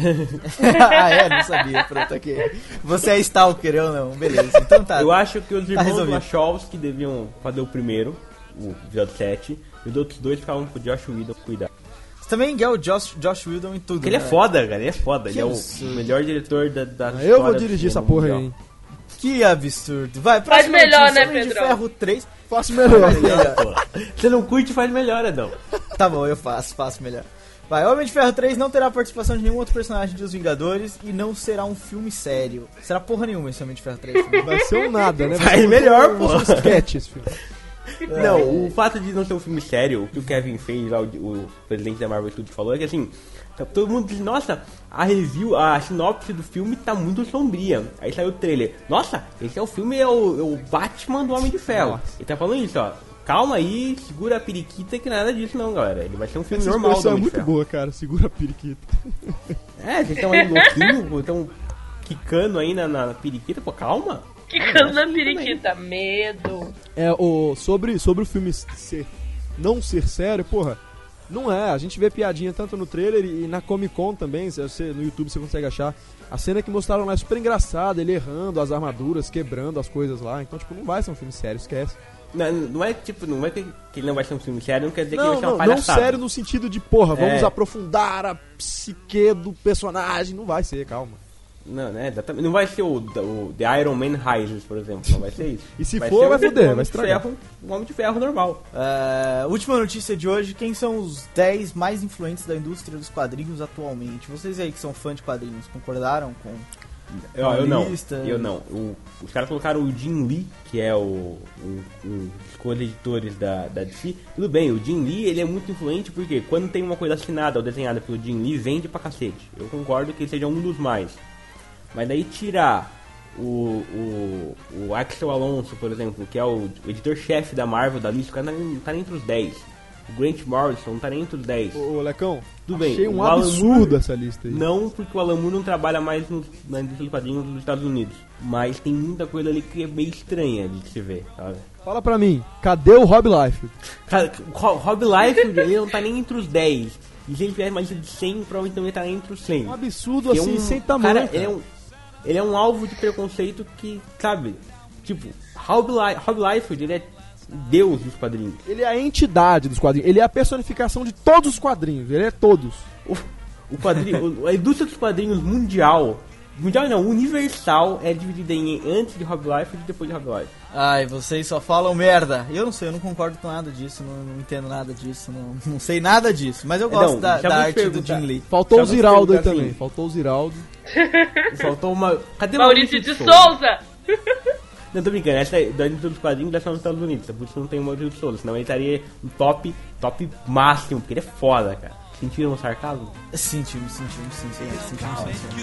ah, é, não sabia, pronto, ok. Você é Stalker, eu não, beleza. Então tá. Eu acho que os irmãos resolvido. Wachowski deviam fazer o primeiro, o episódio 7, e os outros dois ficavam com o Josh Whedon cuidar. Você também é o Josh, Josh Whedon em tudo. Porque ele é né? foda, cara, ele é foda. ele é o melhor diretor da, da Eu vou dirigir essa porra aí, mundial. hein. Que absurdo. Vai, Faz melhor, notícia, né, Homem de? Ferro 3. Faço melhor. Faz melhor. Pô, Você não curte, faz melhor, Edão. Tá bom, eu faço, faço melhor. Vai, Homem de Ferro 3 não terá participação de nenhum outro personagem dos Vingadores e não será um filme sério. Será porra nenhuma esse Homem de Ferro 3. filme. Vai ser um nada, né? Faz ser um- melhor, pô. Um sketch esse filme. Não, o fato de não ser um filme sério, o que o Kevin fez lá, o, o presidente da Marvel Studios falou, é que assim, todo mundo diz, nossa, a review, a sinopse do filme tá muito sombria. Aí saiu o trailer. Nossa, esse é o filme, é o, é o Batman do Homem de Ferro. Nossa. Ele tá falando isso, ó. Calma aí, segura a periquita que nada disso não, galera. Ele vai ser um filme Essa normal do expressão é muito Ferro. boa, cara. Segura a periquita. É, vocês estão aí louquinho, estão quicando aí na, na periquita, pô, calma. Quicando na periquita. Medo. É, o, sobre, sobre o filme ser, não ser sério, porra, não é. A gente vê piadinha tanto no trailer e na Comic Con também, se você, no YouTube você consegue achar. A cena que mostraram lá é super engraçada, ele errando as armaduras, quebrando as coisas lá. Então, tipo, não vai ser um filme sério, esquece. Não, não é tipo, não é que, ele não vai ser um filme sério, não quer dizer que Não, vai ser uma não, não palhaçada. sério no sentido de, porra, vamos É. aprofundar a psique do personagem. Não vai ser, calma. Não, né? exatamente. Não vai ser o, o The Iron Man Rises, por exemplo. Não vai ser isso. E se vai for, ser vai o foder, vai estragar. Ferro, um Homem de Ferro normal. É, última notícia de hoje: quem são os 10 mais influentes da indústria dos quadrinhos atualmente? Vocês aí que são fãs de quadrinhos, concordaram com. Eu, eu não. lista. Eu não. O- os caras colocaram o Jim Lee, que é o, um, um dos co-editores da, da DC. Tudo bem, o Jim Lee ele é muito influente porque quando tem uma coisa assinada ou desenhada pelo Jim Lee, vende pra cacete. Eu concordo que ele seja um dos mais. Mas daí tirar o, o, o Axel Alonso, por exemplo, que é o, o editor-chefe da Marvel da lista, o cara não tá nem- tá entre os 10. O Grant Morrison não tá nem entre os 10. Ô, Lecão, Tudo bem, achei um absurdo Moore- essa lista aí. Não, porque o Alan Moore não trabalha mais no, na indústria de quadrinhos dos Estados Unidos. Mas tem muita coisa ali que é meio estranha de se ver, sabe? Fala pra mim, cadê o Rob Life? Cara, Rob Liefeld, ele não tá nem entre os 10. E se ele tiver mais de 100, provavelmente também tá nem entre os 100. Um absurdo Que é assim, um- sem tamanho. Cara, cara. ele é, um, ele é um alvo de preconceito que, sabe? Tipo, Rob, Li Rob Liefeld, ele é deus dos quadrinhos. Ele é a entidade dos quadrinhos. Ele é a personificação de todos os quadrinhos. Ele é todos. O, o quadrinho, a indústria dos quadrinhos mundial, mundial não, universal, é dividida em antes de Rob Liefeld e depois de Rob Liefeld. Ai, vocês só falam merda. Eu não sei, eu não concordo com nada disso, não, não entendo nada disso, não, não sei nada disso. Mas eu Não, gosto da, já da te arte do. Jim Lee. Faltou Já o Ziraldo aí também. assim. Faltou o Ziraldo. Faltou uma. Cadê Maurício de Souza! Não, tô brincando, essa é da indústria dos quadrinhos deve estar nos Estados Unidos, por isso não tem o Maurício de Souza, senão ele estaria no top, top máximo, porque ele é foda, cara. Sentiram o sarcasmo? Sentimos, sentimos, sim, sim, sentimos, sim, sim.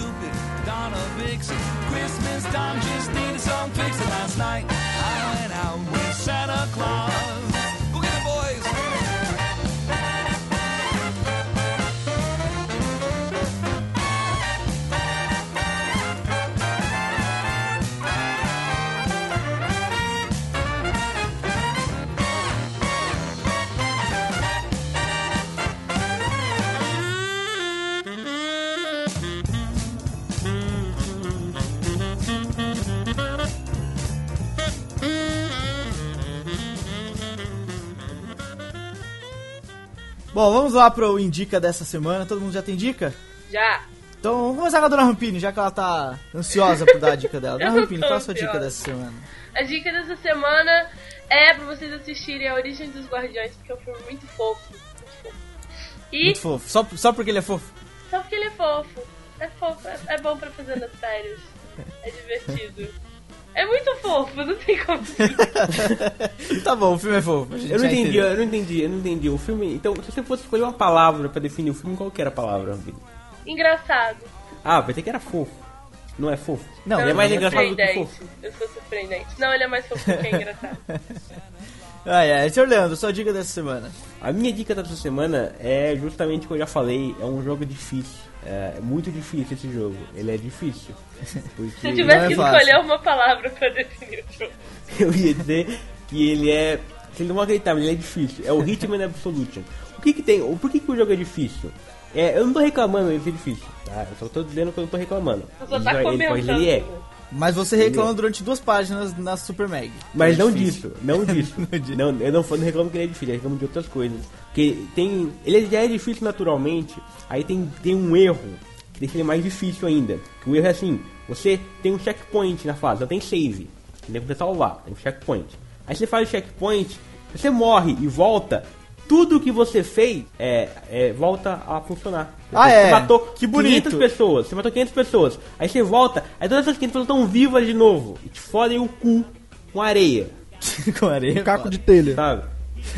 Bom, vamos lá pro Indica dessa semana. Todo mundo já tem dica? Já. Então vamos começar com a Dona Rampini, já que ela tá ansiosa por dar a dica dela. Dona Rampini, qual a sua dica dessa semana? A dica dessa semana é pra vocês assistirem A Origem dos Guardiões, porque é um filme muito fofo. Muito fofo. E Muito fofo. Só, só porque ele é fofo. só porque ele é fofo. É fofo, é, é bom pra fazer nas férias. É divertido. É muito fofo, não tem como tá bom, o filme é fofo. a gente Eu não entendi, entendeu. eu não entendi, eu não entendi. O filme. Então, se você fosse escolher uma palavra pra definir o filme, qual que era a palavra? Engraçado. Ah, vai ter que era fofo. Não é fofo? Não, ele é mais eu sou engraçado do que surpreendente. fofo. Eu sou surpreendente. Não, ele é mais fofo do que é engraçado. Ai, ai, senhor Leandro, sua dica dessa semana. A minha dica dessa semana é justamente o que eu já falei, é um jogo difícil. É muito difícil esse jogo. Ele é difícil. Porque Se eu tivesse é que fácil. escolher uma palavra pra definir o jogo. eu ia dizer que ele é. Vocês não vão acreditar, mas ele é difícil. É o Hitman Absolution. O que que tem? Por que, que o jogo é difícil? É, eu não tô reclamando ele ser difícil, tá? Eu só tô dizendo que eu não tô reclamando. Você Ele tá ele, comentando. ele é. Mas você reclama durante duas páginas na Super Mag. Mas É não difícil. disso, não disso. Não eu não, não reclamo que ele é difícil, eu reclamo de outras coisas. Porque tem. Ele já é difícil naturalmente, aí tem, tem um erro que deixa ele mais difícil ainda. Que o erro é assim, você tem um checkpoint na fase, não tem save. Tem que salvar, tem um checkpoint. Aí você faz o checkpoint, você morre e volta, tudo que você fez é, é, volta a funcionar. Ah, você é? matou Que bonito. 500 pessoas, você matou 500 pessoas. Aí você volta, aí todas essas 500 pessoas estão vivas de novo. E te fodem o cu com areia, Com areia. Caco de telha. sabe?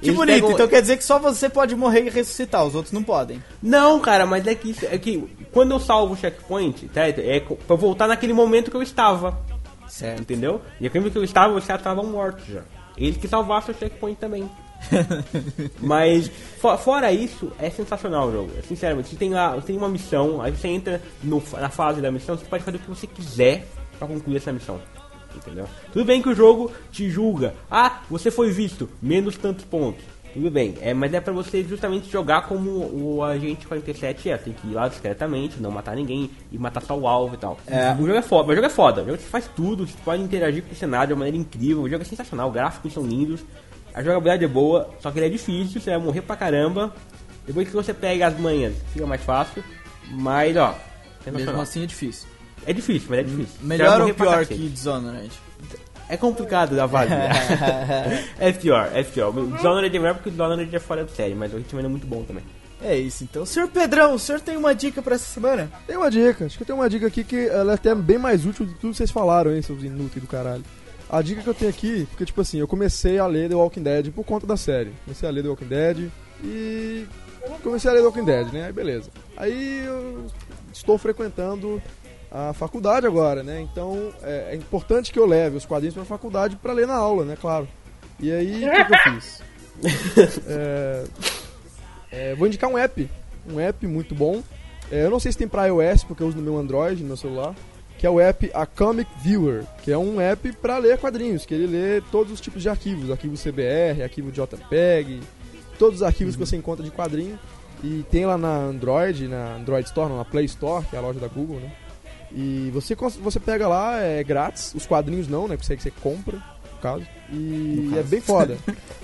Que Eles bonito, pegam- então quer dizer que só você pode morrer e ressuscitar, os outros não podem. Não, cara, mas é que, isso- é que quando eu salvo o checkpoint, tá, é pra eu voltar naquele momento que eu estava. Certo. Entendeu? E aquele que eu estava, você já estava morto já. Ele que salvasse o checkpoint também. Mas fo- fora isso, é sensacional o jogo. Sinceramente, você tem lá, você tem uma missão, aí você entra no- na fase da missão, você pode fazer o que você quiser pra concluir essa missão. Entendeu? Tudo bem que o jogo te julga. Ah, você foi visto, menos tantos pontos. Tudo bem, é, mas é pra você justamente jogar como o agente 47 é. Tem que ir lá discretamente, não matar ninguém e matar só o alvo e tal. É, o jogo é foda, o jogo é foda. O jogo você faz tudo, você pode interagir com o cenário de uma maneira incrível. O jogo é sensacional, os gráficos são lindos, a jogabilidade é boa, só que ele é difícil, você vai morrer pra caramba. Depois que você pega as manhas, fica mais fácil. Mas ó, Mesmo assim é difícil. É difícil, mas é difícil. Vai Melhor ou pior que Dishonored? É complicado da avaliar. é pior, é pior. O Dishonored é melhor porque o Dishonored é fora de série, mas o Hitman é muito bom também. É isso, então. Senhor Pedrão, o senhor tem uma dica pra essa semana? Tem uma dica, acho que eu tenho uma dica aqui que ela é até bem mais útil de tudo que vocês falaram, hein, seus inúteis do caralho. A dica que eu tenho aqui, porque tipo assim, eu comecei a ler The Walking Dead por conta da série. Comecei a ler The Walking Dead e. Comecei a ler The Walking Dead, né? Aí beleza. Aí eu estou frequentando a faculdade agora, né? Então é, é importante que eu leve os quadrinhos pra faculdade pra ler na aula, né? Claro. E aí, o que, que eu fiz? É, é, vou indicar um app. Um app muito bom. É, eu não sei se tem pra iOS, porque eu uso no meu Android, no meu celular. Que é o app A Comic Viewer, que é um app para ler quadrinhos, que ele lê todos os tipos de arquivos, arquivo CBR, arquivo JPEG, todos os arquivos que você encontra de quadrinho. E tem lá na Android, na Android Store, não, na Play Store, que é a loja da Google, né? E você, você pega lá, é grátis, os quadrinhos não, né? Porque você, você compra, no caso. E é bem foda.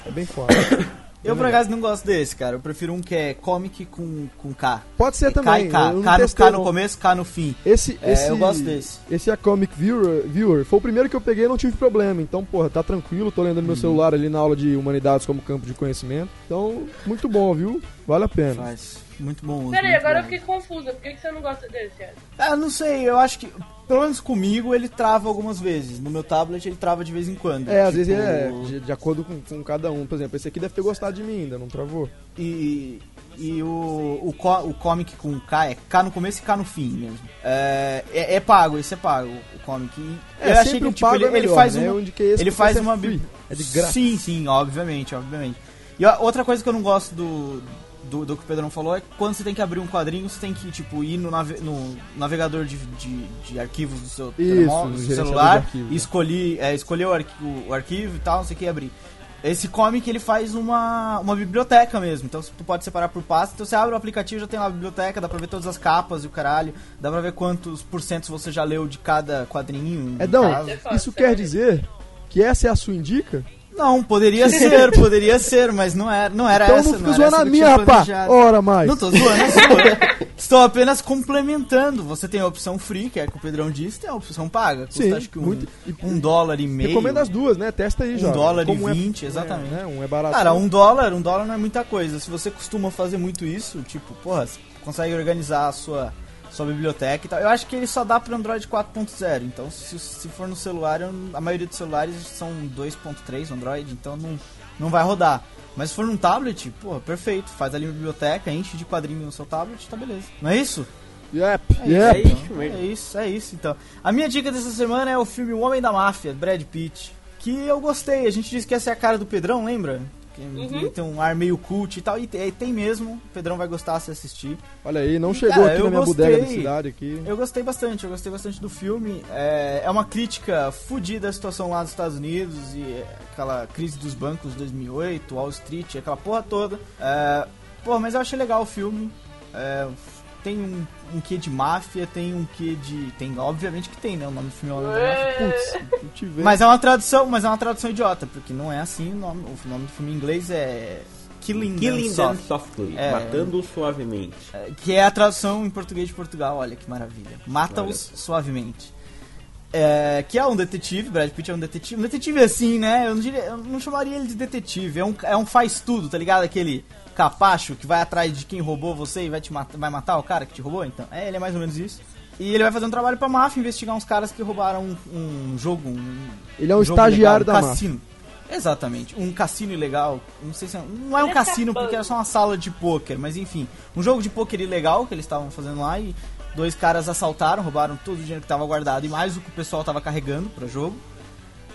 é bem foda. Eu, por acaso, não gosto desse, cara. Eu prefiro um que é comic com, com K. Pode ser É K também. K. não K no, K no começo, K no fim. Esse, É, esse, eu gosto desse. Esse é a Comic Viewer, Viewer. Foi o primeiro que eu peguei e não tive problema. Então, porra, tá tranquilo. Tô lendo no meu Uhum. celular ali na aula de Humanidades como campo de conhecimento. Então, muito bom, viu? Vale a pena. Faz. Muito bom. uso, Peraí, agora eu bom. fiquei confusa. Por que, que você não gosta desse, Ed? Ah, não sei, eu acho que. Pelo menos comigo ele trava algumas vezes. No meu tablet ele trava de vez em quando. É, às Tipo, vezes é de, de acordo com, com cada um. Por exemplo, esse aqui deve ter gostado de mim ainda, não travou? E, e o, o, co- o comic com K é K no começo e K no fim mesmo. É, é, é pago, esse é pago, o comic. E É, eu achei sempre que o tipo, pago ele, é melhor, ele faz né? uma, Eu ele faz é uma é de graça. Sim, sim, obviamente, obviamente. E a outra coisa que eu não gosto do, do, do que o Pedrão falou é que quando você tem que abrir um quadrinho, você tem que tipo, ir no, nave- no navegador de, de, de arquivos do seu Isso, do gerenciador celular, de arquivos, e escolher, é, escolher o, arquivo, o arquivo e tal, não sei o que, e abrir. Esse comic ele faz uma, uma biblioteca mesmo, então tu pode separar por pasta. Então você abre o aplicativo, já tem lá a biblioteca, dá pra ver todas as capas e o caralho, dá pra ver quantos por cento você já leu de cada quadrinho. Edão. É fácil, isso quer dizer que essa é a sua indica? Não, poderia ser, poderia ser, mas não era, não era então essa. não fica zoando a minha, rapaz. Ora mais. Não tô zoando a sua. Estou apenas complementando. Você tem a opção free, que é que o Pedrão disse, tem a opção paga. Custa Sim, acho que um, muito- e- um dólar e meio. Recomendo as duas, né? Testa aí Um já. dólar e Como é- 20, é, exatamente. né? Um é barato. Cara, um dólar, um dólar não é muita coisa. Se você costuma fazer muito isso, tipo, porra, você consegue organizar a sua, sua biblioteca e tal. Eu acho que ele só dá para Android 4.0. Então, se, se for no celular, eu- a maioria dos celulares são 2.3 Android, então não, não vai rodar. Mas se for num tablet, porra, perfeito. Faz ali uma biblioteca, enche de quadrinho no seu tablet, tá beleza. Não é isso? Yep, É yep. isso, isso então. mesmo. É isso, é isso então. A minha dica dessa semana é o filme O Homem da Máfia, Brad Pitt. Que eu gostei. A gente disse que essa é a cara do Pedrão, lembra? Ele tem um ar meio cult e tal. E tem, tem mesmo. O Pedrão vai gostar se assistir. Olha aí, não chegou cara, aqui na minha gostei. bodega da cidade aqui. Eu gostei bastante, eu gostei bastante do filme. É, é uma crítica fodida à situação lá dos Estados Unidos e é, aquela crise dos bancos 2008, Wall Street, aquela porra toda. É, pô, mas eu achei legal o filme. É, tem um, um quê de máfia, tem um quê de. Tem, obviamente que tem, né? O nome do filme é o da Máfia. Putz, te vejo. Mas é uma tradução, mas é uma tradução idiota, porque não é assim o nome. O nome do filme em inglês é Killing, Killing Them Soft, softly, É. matando suavemente. é, que é a tradução em português de Portugal. Olha que maravilha. Mata-os suavemente. É, que é um detetive, Brad Pitt é um detetive. Um detetive assim, né? Eu não, diria- eu não chamaria ele de detetive. É um, é um faz tudo, tá ligado? Aquele capacho que vai atrás de quem roubou você e vai, te matar, vai matar o cara que te roubou. Então, é, ele é mais ou menos isso. E ele vai fazer um trabalho pra máfia, investigar uns caras que roubaram um, um jogo, um, Ele é um jogo estagiário legal, um da máfia. cassino. Exatamente, um cassino ilegal. Não sei se é, não é um cassino porque é só uma sala de pôquer, mas enfim, um jogo de pôquer ilegal que eles estavam fazendo lá e dois caras assaltaram, roubaram todo o dinheiro que estava guardado e mais o que o pessoal estava carregando para jogo.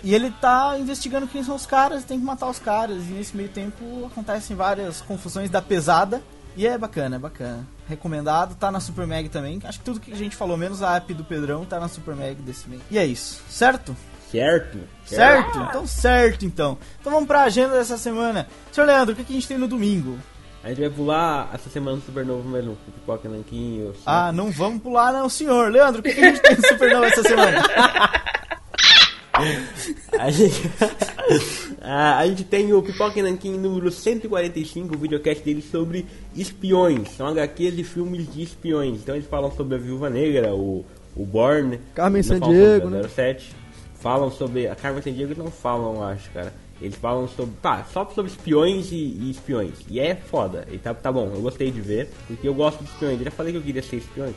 E ele tá investigando quem são os caras, tem que matar os caras e nesse meio tempo acontecem várias confusões da pesada e é bacana, é bacana. Recomendado, tá na Super Mag também. Acho que tudo que a gente falou, menos a app do Pedrão, tá na Super Mag desse mês. E é isso, certo? Certo? Certo? Então certo então. Então vamos pra agenda dessa semana. Senhor Leandro, o que, que a gente tem no domingo? A gente vai pular essa semana no Supernova mesmo, com pipoca nanquinho. Ah, não vamos pular não, senhor. Leandro, o que, que a gente tem no Supernova essa semana? A gente, Ah, a gente tem o Pipoca e Nanquim número 145, o videocast dele sobre espiões. São HQs de filmes de espiões. Então eles falam sobre a Viúva Negra, o, o Born. Carmen Sandiego, a né? 07. Falam sobre. A Carmen Sandiego não falam, acho, cara. Eles falam sobre. Tá, só sobre espiões e, e espiões. E é foda. E tá, tá bom, eu gostei de ver, porque eu gosto de espiões. Eu já falei que eu queria ser espião.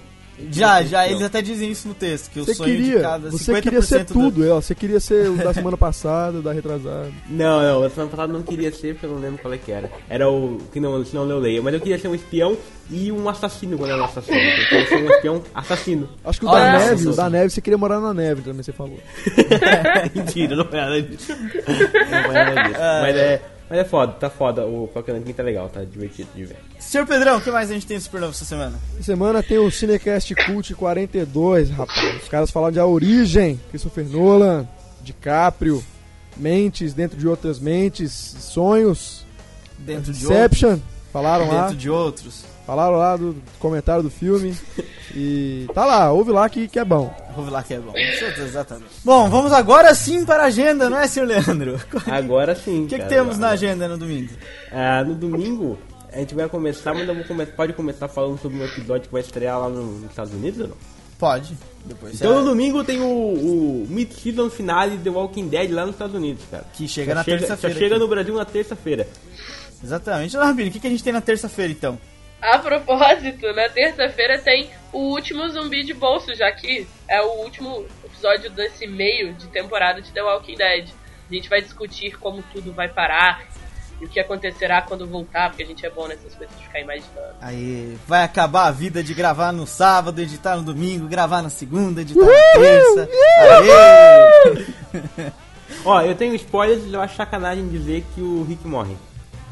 Já, já, eles até dizem isso no texto, que o Você sonho de queria, cada você 50% queria ser do- tudo, é, ó, você queria ser o da semana passada, o da retrasada. Não, não, a semana passada eu não queria ser, porque eu não lembro qual é que era. Era o. que não, se não eu leio, mas eu queria ser um espião e um assassino quando era um assassino. Eu queria ser um espião assassino. Acho que o Olha, da neve, o da neve, você queria morar na neve também, você falou. Mentira, não foi nada disso. Não foi nada disso. Mas é. Mas é foda, tá foda. O Pokémon tá legal, tá divertido de ver. Senhor Pedrão, o que mais a gente tem no Supernova essa semana? Essa semana tem o Cinecast Cult 42, rapaz. Os caras falaram de A Origem, Christopher Nolan, DiCaprio, Mentes dentro de outras mentes, Sonhos, Dentro de Inception. Falaram lá, dentro de outros. Falaram lá do comentário do filme. E tá lá, ouve lá que, que é bom. Vou lá que é bom. Exatamente. Bom, vamos agora sim para a agenda, não é, senhor Leandro? Agora sim. O que, que temos na agenda no domingo? Ah, no domingo, a gente vai começar, mas eu vou come- pode começar falando sobre um episódio que vai estrear lá no- nos Estados Unidos ou não? Pode. Depois Então no você- domingo tem o, o Mid-Season Finale de The Walking Dead lá nos Estados Unidos, cara. Que chega Só na terça-feira Só chega aqui. no Brasil na terça-feira. Exatamente. Ô, Rabino, o que, que a gente tem na terça-feira então? A propósito, na terça-feira tem o último zumbi de bolso, já que é o último episódio desse meio de temporada de The Walking Dead. A gente vai discutir como tudo vai parar e o que acontecerá quando voltar, porque a gente é bom nessas coisas de ficar imaginando. Aí, vai acabar a vida de gravar no sábado, editar no domingo, gravar na segunda, editar na terça. Aê! Ó, eu tenho spoilers e eu acho sacanagem dizer que o Rick morre.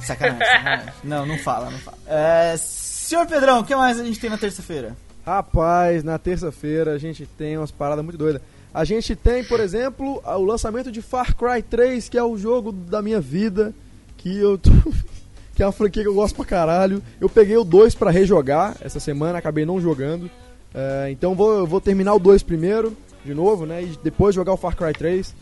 Sacanagem, sacanagem. Não, não fala, não fala. É, senhor Pedrão, o que mais a gente tem na terça-feira? Rapaz, na terça-feira a gente tem umas paradas muito doidas. A gente tem, por exemplo, o lançamento de Far Cry 3, que é o jogo da minha vida, que eu tô- que é uma franquia que eu gosto pra caralho. Eu peguei o 2 pra rejogar essa semana, acabei não jogando. É, então vou, eu vou terminar o 2 primeiro, de novo, né? E depois jogar o Far Cry 3.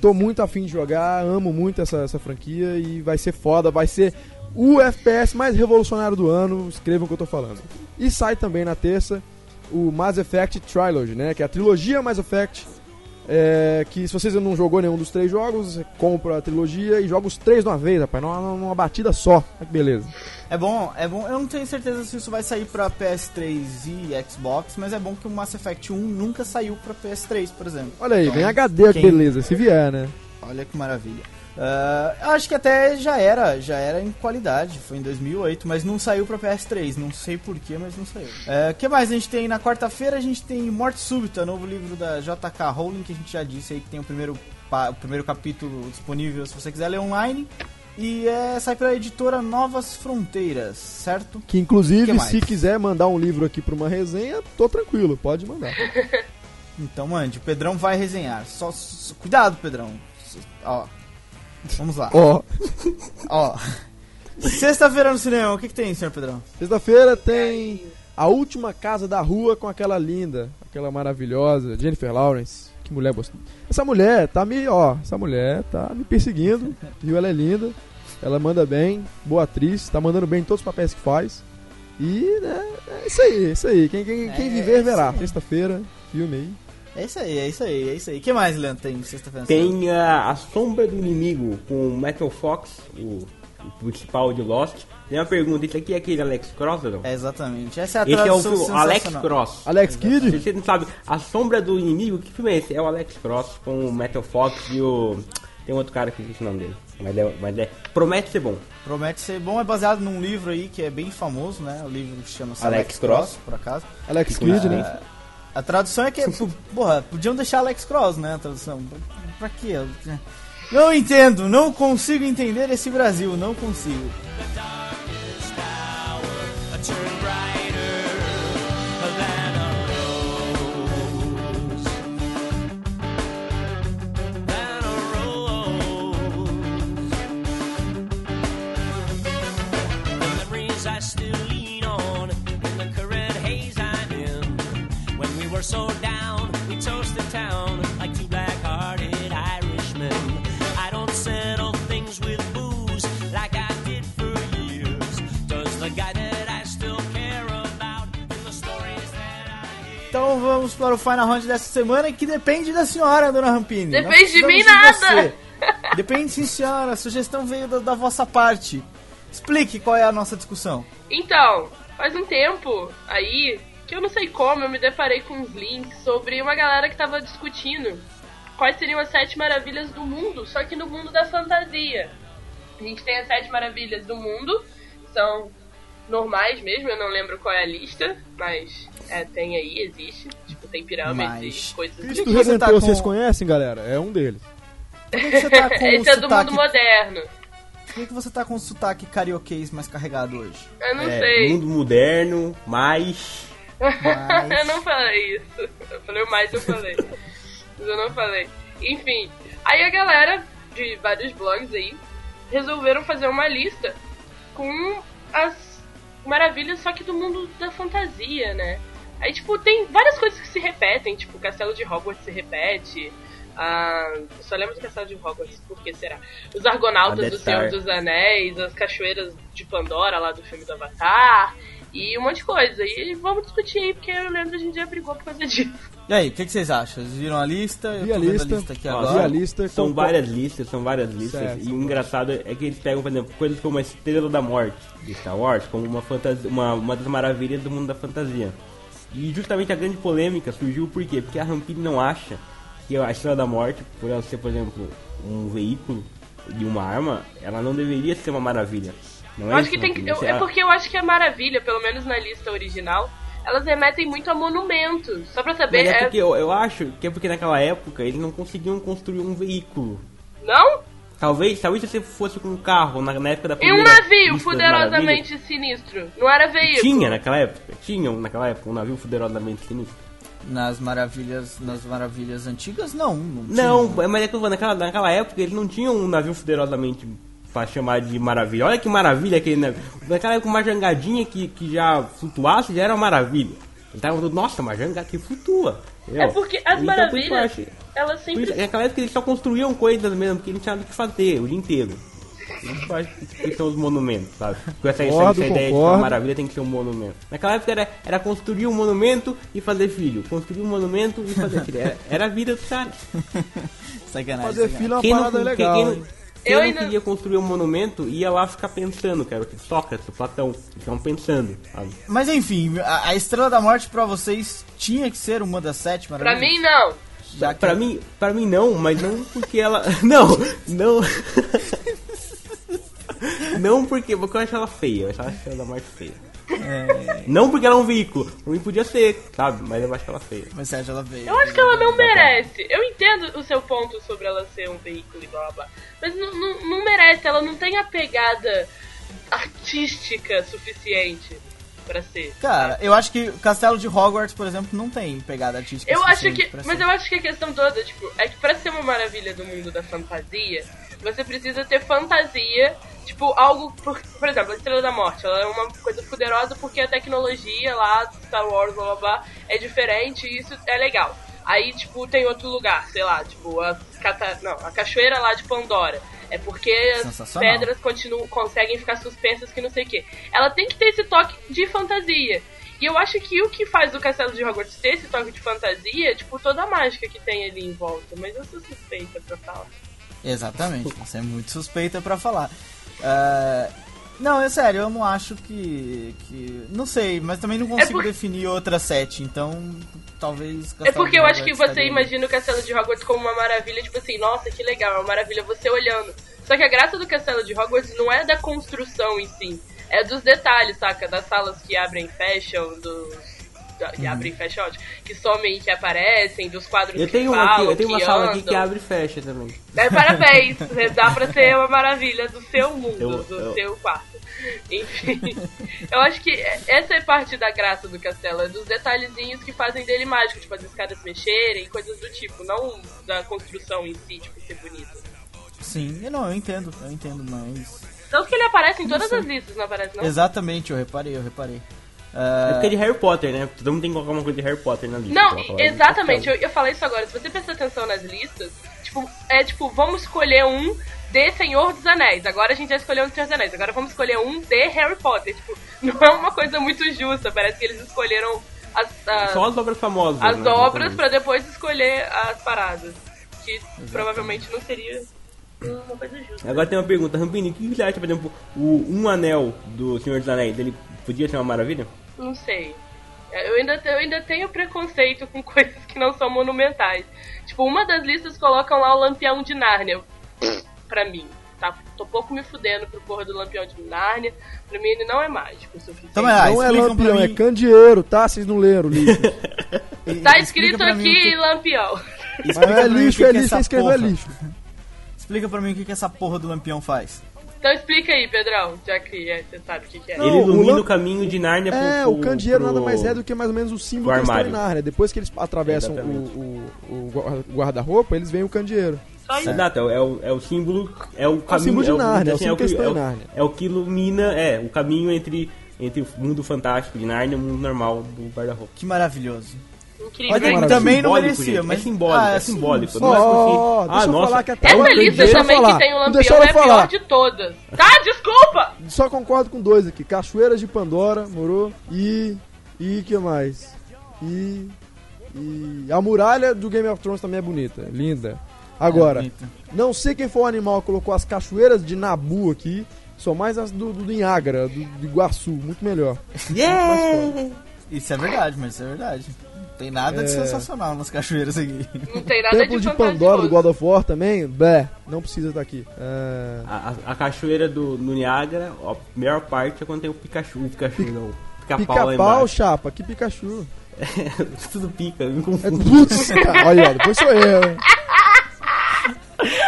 Tô muito afim de jogar, amo muito essa, essa franquia e vai ser foda, vai ser o FPS mais revolucionário do ano, escrevam o que eu tô falando. E sai também na terça o Mass Effect Trilogy, né? Que é a trilogia Mass Effect. É, que se vocês não jogou nenhum dos três jogos, você compra a trilogia e joga os três de uma vez, rapaz, numa, numa batida só. Olha que beleza. É bom, é bom. Eu não tenho certeza se isso vai sair pra PS3 e Xbox, mas é bom que o Mass Effect 1 nunca saiu pra PS3, por exemplo. Olha aí, Então, vem HD, olha que quem- beleza, se vier, né? Olha que maravilha. Eu acho que até já era, já era em qualidade, foi em 2008, mas não saiu pra PS3, não sei porquê, mas não saiu. O que mais a gente tem na quarta-feira? A gente tem Morte Súbita, novo livro da JK Rowling, que a gente já disse aí que tem o primeiro, o primeiro capítulo disponível se você quiser ler online. E é, sai pela editora Novas Fronteiras, certo? Que inclusive, Que se quiser mandar um livro aqui pra uma resenha, tô tranquilo, pode mandar. Então mande, o Pedrão vai resenhar. Só, só- cuidado, Pedrão. Ó. Vamos lá. Ó, Ó. Sexta-feira no cinema, o que, que tem, senhor Pedrão? sexta-feira tem A Última Casa da Rua com aquela linda, aquela maravilhosa Jennifer Lawrence. Que mulher gostosa. Essa mulher tá me, ó, essa mulher tá me perseguindo, viu? Ela é linda, ela manda bem, boa atriz, tá mandando bem em todos os papéis que faz. E, né, é isso aí, é isso aí. Quem, quem, quem É viver isso verá. Sexta-feira, filme aí. É isso aí, é isso aí, é isso aí. O que mais, Leandro, tem sexta-feira? Tem a, a Sombra do Inimigo com o Metal Fox, o, o principal de Lost. Tem uma pergunta, esse aqui é aquele Alex Cross ou não? É, exatamente. Essa é a esse é o filme, Alex. Cross. Alex Se Kidd? você não sabe, A Sombra do Inimigo, que filme é esse? É o Alex Cross com o Metal Fox e o... Tem outro cara que existe o nome dele. Mas é, mas é... Promete ser bom. Promete ser bom, é baseado num livro aí que é bem famoso, né? O livro que chama Alex Cross. por acaso. Alex Kidd, né? A tradução é que, porra, podiam deixar Alex Cross, né? A tradução. Pra, quê? Não entendo, não consigo entender esse Brasil, não consigo. still were so down, we toasted town like two black-hearted Irishmen. I don't settle things with booze like I did for years. Does the guy that I still care about in the stories that I hear? Então vamos para o Final Round dessa semana, que depende da senhora, dona Rampini. Nós Depende de mim precisamos nada. Depende sim, senhora. A sugestão veio da, da vossa parte. Explique qual é a nossa discussão. Então, faz um tempo aí que eu não sei como eu me deparei com uns links sobre uma galera que tava discutindo quais seriam as sete maravilhas do mundo, só que no mundo da fantasia. A gente tem as sete maravilhas do mundo, são normais mesmo, eu não lembro qual é a lista, mas é, tem aí, existe. Tipo, tem pirâmides Mas- e coisas Cristo que você tá Redentor, com- vocês conhecem, galera? É um deles. Você tá com o Esse é do sotaque... mundo moderno. Por que, que você tá com o sotaque carioquês mais carregado hoje? Eu não É, sei. mundo moderno, mais... Mas- eu não falei isso. Eu falei o mais eu falei. Mas eu não falei. Enfim, aí a galera de vários blogs aí resolveram fazer uma lista com as maravilhas, só que do mundo da fantasia, né? Aí, tipo, tem várias coisas que se repetem, tipo, o castelo de Hogwarts se repete. Ah, só lembro do castelo de Hogwarts, por que será? Os Argonautas do Senhor dos Anéis, as cachoeiras de Pandora lá do filme do Avatar, e um monte de coisa. E vamos discutir aí, porque eu lembro que a gente já brigou por causa disso. E aí, o que, que vocês acham? Vocês viram a lista? Eu Vi a lista. a lista aqui Ó, Vi agora. a lista. São com- várias listas, são várias listas. Certo, e o engraçado é que eles pegam, por exemplo, coisas como a Estrela da Morte de Star Wars como uma, fantasia, uma, uma das maravilhas do mundo da fantasia. E justamente a grande polêmica surgiu por quê? Porque a Rampini não acha que a Estrela da Morte, por ela ser, por exemplo, um veículo de uma arma, ela não deveria ser uma maravilha. Não Eu é acho que tem que. Eu- é porque eu acho que a maravilha, pelo menos na lista original, elas remetem muito a monumentos. Só pra saber. Mas é é- porque eu, eu acho que é porque naquela época eles não conseguiam construir um veículo. Não? Talvez, talvez se você fosse com um carro na, na época da E primeira um navio poderosamente sinistro. Não era veículo. Tinha naquela época, tinha naquela época um navio poderosamente sinistro. Nas maravilhas, nas maravilhas antigas, não. Não, Não, mas é que naquela, naquela época eles não tinham um navio poderosamente pra chamar de maravilha. Olha que maravilha aquele navio. Naquela época uma jangadinha que, que já flutuasse já era uma maravilha. Falando, nossa, uma jangada que flutua. entendeu? É porque as Então, por isso maravilhas, elas por sempre. isso, naquela época eles só construíam coisas mesmo, porque eles não tinham nada o que fazer o dia inteiro. Isso eu acho que são os monumentos, sabe? Com essa, Concordo, essa ideia de que concordo. uma maravilha tem que ser um monumento. Naquela época era, era construir um monumento e fazer filho. Construir um monumento e fazer filho. Era, era a vida dos caras. Sacanagem. Fazer sacanagem. filho é uma Quem não, parada quem, legal. quem não, quem Eu não ainda- queria construir um monumento ia lá ficar pensando, cara. O Sócrates, o Platão. Estavam pensando, sabe? Mas enfim, a, a Estrela da Morte pra vocês tinha que ser uma das sete Pra maravilhas? mim, não. Já que- Pra mim, pra mim não, mas não porque ela. Não, não. Não porque, porque eu acho ela feia, eu acho ela Estrela da Morte feia. É, Não porque ela é um veículo, pra mim podia ser, sabe? Mas eu acho ela feia. mas você acha ela veio? Eu acho que ela não merece. Eu entendo o seu ponto sobre ela ser um veículo e blá blá blá. Mas não, não, não merece, ela não tem a pegada artística suficiente pra ser. Cara, eu acho que o Castelo de Hogwarts, por exemplo, não tem pegada artística Eu acho suficiente que. pra Mas ser. eu acho que a questão toda, tipo, é que pra ser uma maravilha do mundo da fantasia, você precisa ter fantasia, tipo, algo. Por, por exemplo, a Estrela da Morte, ela é uma coisa poderosa porque a tecnologia lá, Star Wars, blá blá blá, é diferente e isso é legal. Aí, tipo, tem outro lugar, sei lá, tipo, a, cata... não, a cachoeira lá de Pandora. É porque as pedras continuam, conseguem ficar suspensas que não sei o que. Ela tem que ter esse toque de fantasia. E eu acho que o que faz o Castelo de Hogwarts ter esse toque de fantasia é, tipo, toda a mágica que tem ali em volta. Mas eu sou suspeita pra falar. Exatamente, você é muito suspeita pra falar. É, Não, é sério, eu não acho que, que. Não sei, mas também não consigo porque- definir outra sete, então talvez. É porque eu acho que você imagina o Castelo de Hogwarts como uma maravilha, tipo assim, nossa, que legal, é uma maravilha você olhando. Só que a graça do Castelo de Hogwarts não é da construção em si, é dos detalhes, saca? Das salas que abrem e fecham, dos. Que abrem e fecham, ótimo, que somem e que aparecem, dos quadros Eu que tenho, uma, falam, aqui, eu tenho uma sala aqui andam. que abre e fecha também. É, parabéns, dá pra ser uma maravilha do seu mundo, Eu- do eu- seu quarto. Enfim, eu acho que essa é parte da graça do castelo, é dos detalhezinhos que fazem dele mágico, tipo as escadas mexerem, coisas do tipo, não da construção em si, tipo, ser bonito. Sim, eu não, eu entendo, eu entendo, mas. Tanto que ele aparece em todas as listas, não aparece não? Exatamente, eu reparei, eu reparei. É É, porque é de Harry Potter, né? Todo mundo tem que colocar uma coisa de Harry Potter na lista. Não, exatamente, Castelo. eu ia falar isso agora. Se você prestar atenção nas listas, tipo, é tipo, vamos escolher um de Senhor dos Anéis. Agora a gente já escolheu um de Senhor dos Anéis. Agora vamos escolher um de Harry Potter. Tipo, não é uma coisa muito justa. Parece que eles escolheram as, as, Só as obras famosas. as né, obras exatamente. pra depois escolher as paradas. Que provavelmente não seria uma coisa justa. Agora tem uma pergunta, Rampini, o que você acha, por exemplo, o Um Anel do Senhor dos Anéis, ele podia ser uma maravilha? Não sei. Eu ainda, eu ainda tenho preconceito com coisas que não são monumentais. Tipo, uma das listas colocam lá o Lampião de Nárnia. Pra mim. Tá, tô pouco me fudendo pro porra do Lampião de Nárnia. Pra mim ele não é mágico o suficiente. Então, mas, Não é lampião, é candeeiro, tá? Vocês não leram, lixo. e- Tá escrito o aqui que- Lampião. Mas é o lixo, é que lixo, escreveu é lixo. Explica pra mim o que, que essa porra do lampião faz. Então explica aí, Pedrão, já que é, você sabe o que, que é. Não, ele o ilumina o, lam- caminho de Nárnia pro, É, pro, o candeeiro pro- nada mais é do que mais ou menos o símbolo que eles estão em armário. Nárnia. Depois que eles atravessam Exatamente. o, o, o guarda- guarda-roupa, eles veem o candeeiro. Isso. Exato, é, o- é o, é o símbolo, é o caminho. símbolo de é o, Nárnia, é o assim, símbolo que, é, o, é o que ilumina, é, o caminho entre, entre o mundo fantástico de Nárnia e o mundo normal do guarda-roupa. Que maravilhoso. Incrível. Olha, maravilha. também não merecia, gente, mas É simbólico, Ah, é sim. simbólico. Ó, Não é deixa ah, eu nossa, falar que até Essa lista deixa eu também falar. que tem o Lampião deixa é eu a pior falar. de todas. Tá, desculpa! Só concordo com dois aqui. Cachoeiras de Pandora, morou? E. E que mais? E. E. A muralha do Game of Thrones também é bonita, linda. Agora, É, não sei quem foi o animal que colocou as cachoeiras de Nabu aqui. São mais as do, do Niágara, do, do Iguaçu, muito melhor. Isso é verdade, mas isso é verdade. Não tem nada de É. sensacional nas cachoeiras aqui. Não tem nada Templo de de Pandora do. God of War também, blé, não precisa estar aqui. É, A, a- a cachoeira do no Niágara, a melhor parte é quando tem o Pikachu, o Pikachu não, pica-pau embaixo. chapa, que Pikachu. Tudo pica, me É, confundo. putz, cara, olha, depois sou eu.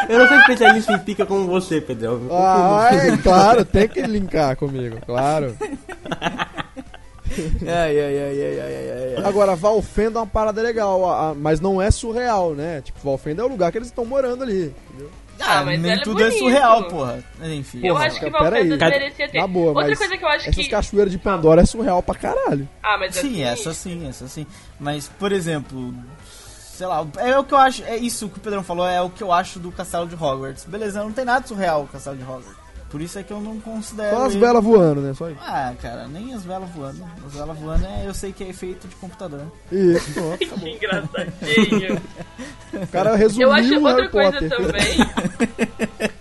Eu não sou especialista em pica como você, Pedro. Ah, é, claro, tem que linkar comigo, claro. ai, ai, ai, ai, ai, ai, ai. Agora, Valfenda é uma parada legal, a- a- mas não é surreal, né? Tipo, Valfenda é o lugar que eles estão morando ali. entendeu? Ah, Ah, mas nem é tudo é bonito. surreal, porra. Enfim. Eu Porra, acho que Valfenda aí. merecia ter. Na boa, Outra mas coisa que eu acho Essas que. cachoeiras de Pandora é surreal pra caralho. Ah, mas é Sim, essa sim, essa sim. Mas, por exemplo, sei lá, é o que eu acho, é isso que o Pedrão falou, é o que eu acho do Castelo de Hogwarts. Beleza, não tem nada surreal o Castelo de Hogwarts. Por isso é que eu não considero. Só as ele- velas voando, né? Só isso. Ah, cara, nem as velas voando. As velas voando é, eu sei que é efeito de computador. Isso, pronto. Que engraçadinho. O cara resumiu Eu acho outra Harry coisa Potter. também.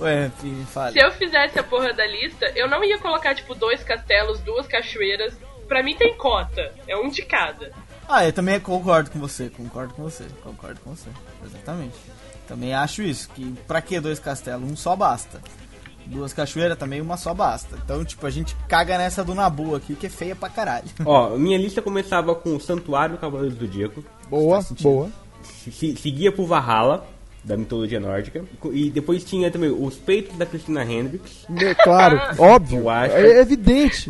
Ué, enfim, fale. Se eu fizesse a porra da lista, eu não ia colocar, tipo, dois castelos, duas cachoeiras. Pra mim tem cota. É um de cada. Ah, eu também concordo com você, concordo com você, concordo com você. Exatamente. Também acho isso, que pra que dois castelos? Um só basta. Duas cachoeiras também, uma só basta. Então, tipo, a gente caga nessa do Nabu aqui, que é feia pra caralho. Ó, minha lista começava com o Santuário do Cavaleiro do Zodíaco, Boa, boa. se- seguia pro Valhalla, da mitologia nórdica, e depois tinha também os peitos da Christina Hendricks, Me- Claro, óbvio. Eu acho. É evidente.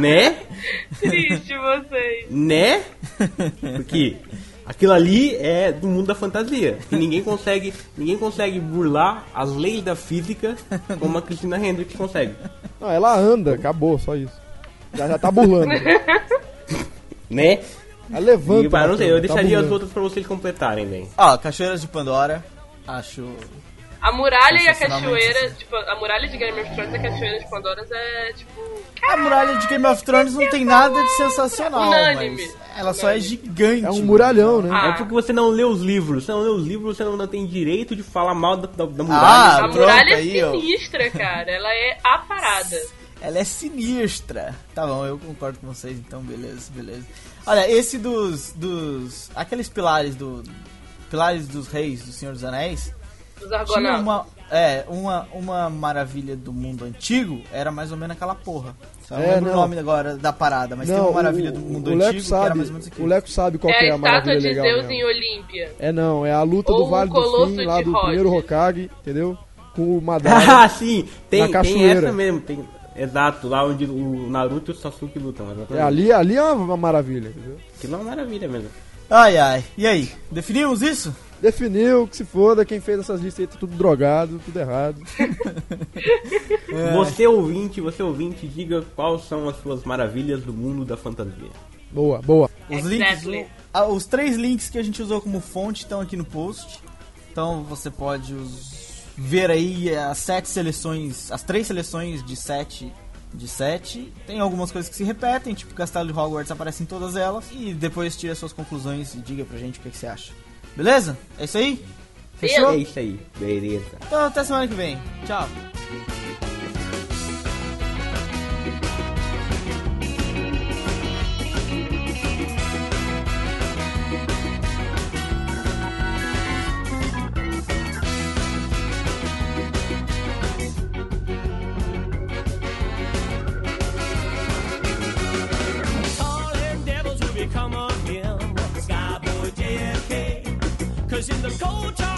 né? Triste vocês. Né? Porque aquilo ali é do mundo da fantasia. E ninguém consegue, ninguém consegue burlar as leis da física como a Christina Hendricks consegue. Não, ela anda, acabou, só isso. Já, já tá burlando. Né? Ela levanta. E, pá, na não sei, eu tá deixaria as outras pra vocês completarem, né? Ó, Cachoeiras de Pandora, acho. A muralha e a cachoeira, sim. tipo, a muralha de Game of Thrones e a cachoeira de Pandora é, tipo... A muralha de Game of Thrones não tem nada de sensacional, Unânime. mas ela só é gigante. É um muralhão, né? Ah. É porque você não lê os livros. Você não lê os livros, você não tem direito de falar mal da, da, da Ah, muralha. A pronto, muralha é sinistra, cara. Ela é a parada. Ela é sinistra. Tá bom, eu concordo com vocês, então beleza, beleza. Olha, esse dos. dos. aqueles pilares do. Pilares dos reis do Senhor dos Anéis. Os Tinha uma. É, uma, uma maravilha do mundo antigo era mais ou menos aquela porra. Só não É, lembro não. o nome agora da parada, mas tem Não, uma maravilha o, do mundo o antigo Leco que era sabe, mais ou menos aquilo. o Leco sabe qual É que é a maravilha de legal Zeus mesmo. em Olímpia. É não, é a luta Ou do Vale do Fim, lá de do primeiro Hokage, entendeu? Com o Madara. Ah, sim, tem, Na tem essa mesmo. Tem, exato, lá onde o Naruto e o Sasuke lutam. É, ali, ali é uma maravilha, entendeu? Aquilo é uma maravilha mesmo. Ai ai. E aí? Definimos isso? Definiu que se foda, quem fez essas listas aí tá tudo drogado, tudo errado. Você ouvinte, você ouvinte, diga quais são as suas maravilhas do mundo da fantasia. Boa, boa. Os Exactly. links, ah, os três links que a gente usou como fonte estão aqui no post. Então você pode os- ver aí as sete seleções, as três seleções de sete de sete. Tem algumas coisas que se repetem, tipo Castelo de Hogwarts aparece em todas elas e depois tira suas conclusões e diga pra gente o que, que você acha. Beleza? É isso aí? Fechou? É isso aí, beleza. Então até semana que vem. Tchau. In the cold Charles